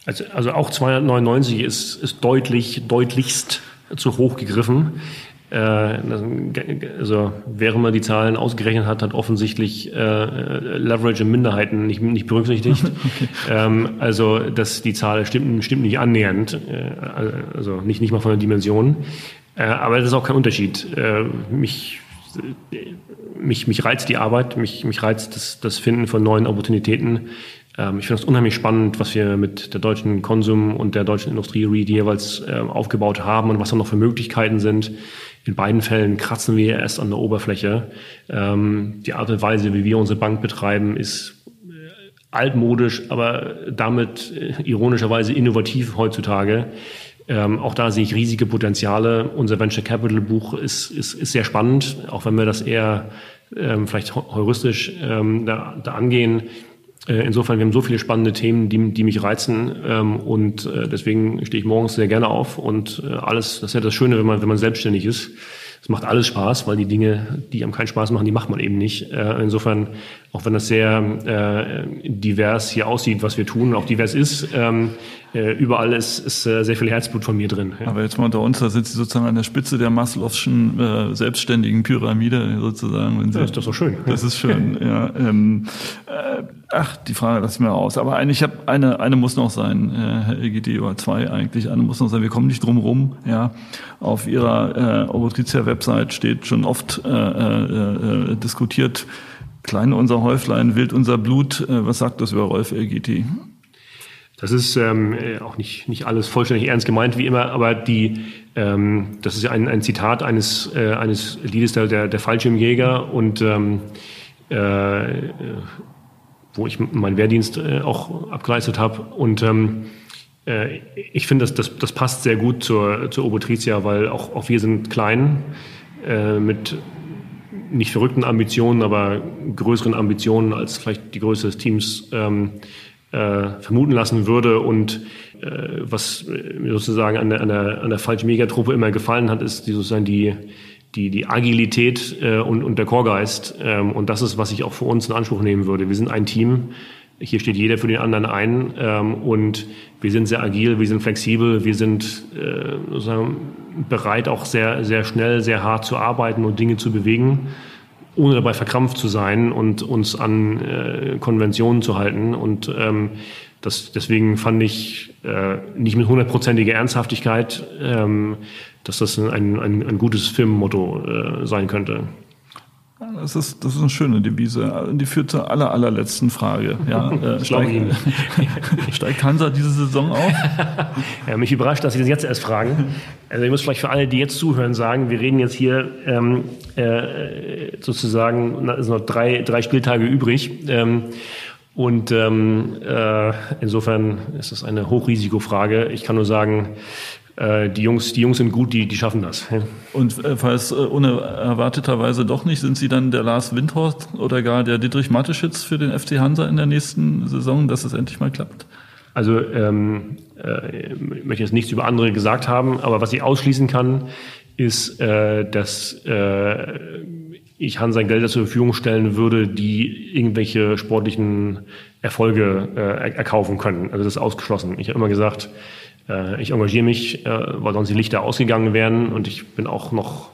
Speaker 2: Also, also auch 299 ist, ist deutlich, deutlichst zu hoch gegriffen. Äh, also während man die Zahlen ausgerechnet hat, hat offensichtlich äh, Leverage in Minderheiten nicht, nicht berücksichtigt. okay. ähm, also dass die Zahl stimmt, stimmt nicht annähernd, äh, also nicht, nicht mal von der Dimension. Äh, aber das ist auch kein Unterschied. Mich, mich, mich reizt die Arbeit, mich, mich reizt das, das Finden von neuen Opportunitäten. Ähm, ich finde es unheimlich spannend, was wir mit der deutschen Konsum und der deutschen Industrie jeweils äh, aufgebaut haben und was da noch für Möglichkeiten sind. In beiden Fällen kratzen wir erst an der Oberfläche. Ähm, die Art und Weise, wie wir unsere Bank betreiben, ist äh, altmodisch, aber damit äh, ironischerweise innovativ heutzutage. Ähm, auch da sehe ich riesige Potenziale. Unser Venture Capital Buch ist, ist, ist sehr spannend, auch wenn wir das eher ähm, vielleicht heuristisch ähm, da, da angehen. Äh, insofern, wir haben so viele spannende Themen, die, die mich reizen ähm, und äh, deswegen stehe ich morgens sehr gerne auf und äh, alles, das ist ja das Schöne, wenn man, wenn man selbstständig ist. Es macht alles Spaß, weil die Dinge, die einem keinen Spaß machen, die macht man eben nicht. Äh, insofern, auch wenn das sehr äh, divers hier aussieht, was wir tun, auch divers ist, ähm, äh, überall ist, ist äh, sehr viel Herzblut von mir drin.
Speaker 1: Ja. Aber jetzt mal unter uns, da sind Sie sozusagen an der Spitze der Maslow'schen äh, selbstständigen Pyramide sozusagen.
Speaker 2: Sie, ja, ist doch so schön.
Speaker 1: Das ist schön, ja. Ähm, äh, ach, die Frage lasse ich mir aus. Aber eine, ich habe eine, eine muss noch sein, äh, Herr EGD, oder zwei eigentlich. Eine muss noch sein. Wir kommen nicht drum rum. Ja, auf Ihrer äh, Obotritia-Website steht schon oft äh, äh, äh, diskutiert. Klein unser Häuflein, wild unser Blut. Äh, was sagt das über Rolf EGT?
Speaker 2: Das ist ähm, äh, auch nicht, nicht alles vollständig ernst gemeint wie immer, aber die, ähm, das ist ja ein, ein Zitat eines, äh, eines Liedes der, der, Fallschirmjäger und ähm, äh, wo ich meinen Wehrdienst äh, auch abgeleistet habe. Und ähm, äh, ich finde, das, das, das passt sehr gut zur, zur Obotritia, weil auch, auch wir sind klein äh, mit nicht verrückten Ambitionen, aber größeren Ambitionen als vielleicht die Größe des Teams ähm, äh, vermuten lassen würde. Und äh, was mir sozusagen an der, an der, an der falschen Megatruppe immer gefallen hat, ist die, sozusagen die, die, die Agilität äh, und, und der Chorgeist. Ähm, und das ist, was ich auch für uns in Anspruch nehmen würde. Wir sind ein Team. Hier steht jeder für den anderen ein ähm, und wir sind sehr agil, wir sind flexibel, wir sind äh, sozusagen bereit, auch sehr, sehr schnell, sehr hart zu arbeiten und Dinge zu bewegen ohne dabei verkrampft zu sein und uns an äh, Konventionen zu halten. Und ähm, das, deswegen fand ich äh, nicht mit hundertprozentiger Ernsthaftigkeit, ähm, dass das ein, ein, ein gutes Firmenmotto äh, sein könnte.
Speaker 1: Das ist, das ist eine schöne Devise. Die führt zur aller, allerletzten Frage. Ja, äh, steigt, steigt Hansa diese Saison auf?
Speaker 2: ja, mich überrascht, dass Sie das jetzt erst fragen. Also ich muss vielleicht für alle, die jetzt zuhören, sagen, wir reden jetzt hier ähm, äh, sozusagen, es sind noch drei, drei Spieltage übrig. Ähm, und ähm, äh, insofern ist das eine Hochrisikofrage. Ich kann nur sagen, die Jungs, die Jungs sind gut, die, die schaffen das.
Speaker 1: Und äh, falls äh, unerwarteterweise doch nicht, sind Sie dann der Lars Windhorst oder gar der Dietrich Mateschitz für den FC Hansa in der nächsten Saison, dass es endlich mal klappt?
Speaker 2: Also ähm, äh, ich möchte jetzt nichts über andere gesagt haben, aber was ich ausschließen kann, ist, äh, dass äh, ich Hansa Gelder zur Verfügung stellen würde, die irgendwelche sportlichen Erfolge äh, erkaufen können. Also das ist ausgeschlossen. Ich habe immer gesagt, äh, ich engagiere mich, äh, weil sonst die Lichter ausgegangen wären und ich bin auch noch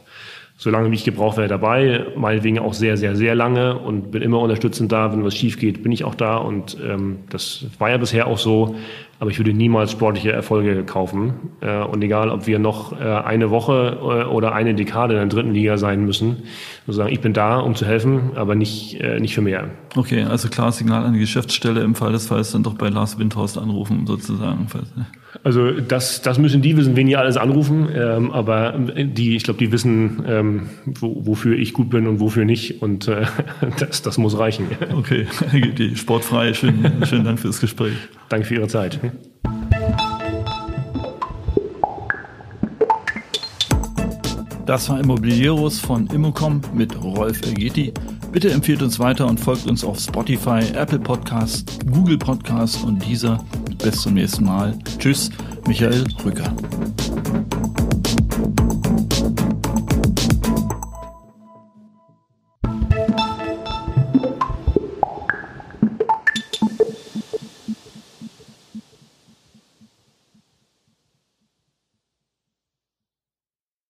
Speaker 2: so lange, wie ich gebraucht werde, dabei. Meinetwegen auch sehr, sehr, sehr lange und bin immer unterstützend da. Wenn was schief geht, bin ich auch da und ähm, das war ja bisher auch so. Aber ich würde niemals sportliche Erfolge kaufen. Äh, und egal, ob wir noch äh, eine Woche äh, oder eine Dekade in der dritten Liga sein müssen, sozusagen, ich bin da, um zu helfen, aber nicht, nicht für mehr.
Speaker 1: Okay, also klares Signal an die Geschäftsstelle im Fall des Falls dann doch bei Lars Windhorst anrufen, sozusagen.
Speaker 2: Also das, das müssen die wissen, wen die alles anrufen. Ähm, aber die, ich glaube, die wissen, ähm, wo, wofür ich gut bin und wofür nicht. Und äh, das, das muss reichen.
Speaker 1: Okay, die sportfrei. Schönen, schönen Dank fürs Gespräch.
Speaker 2: Danke für Ihre Zeit.
Speaker 1: Das war Immobilieros von Immocom mit Rolf Ergeti. Bitte empfehlt uns weiter und folgt uns auf Spotify, Apple Podcast, Google Podcast und dieser. Bis zum nächsten Mal. Tschüss, Michael Rücker.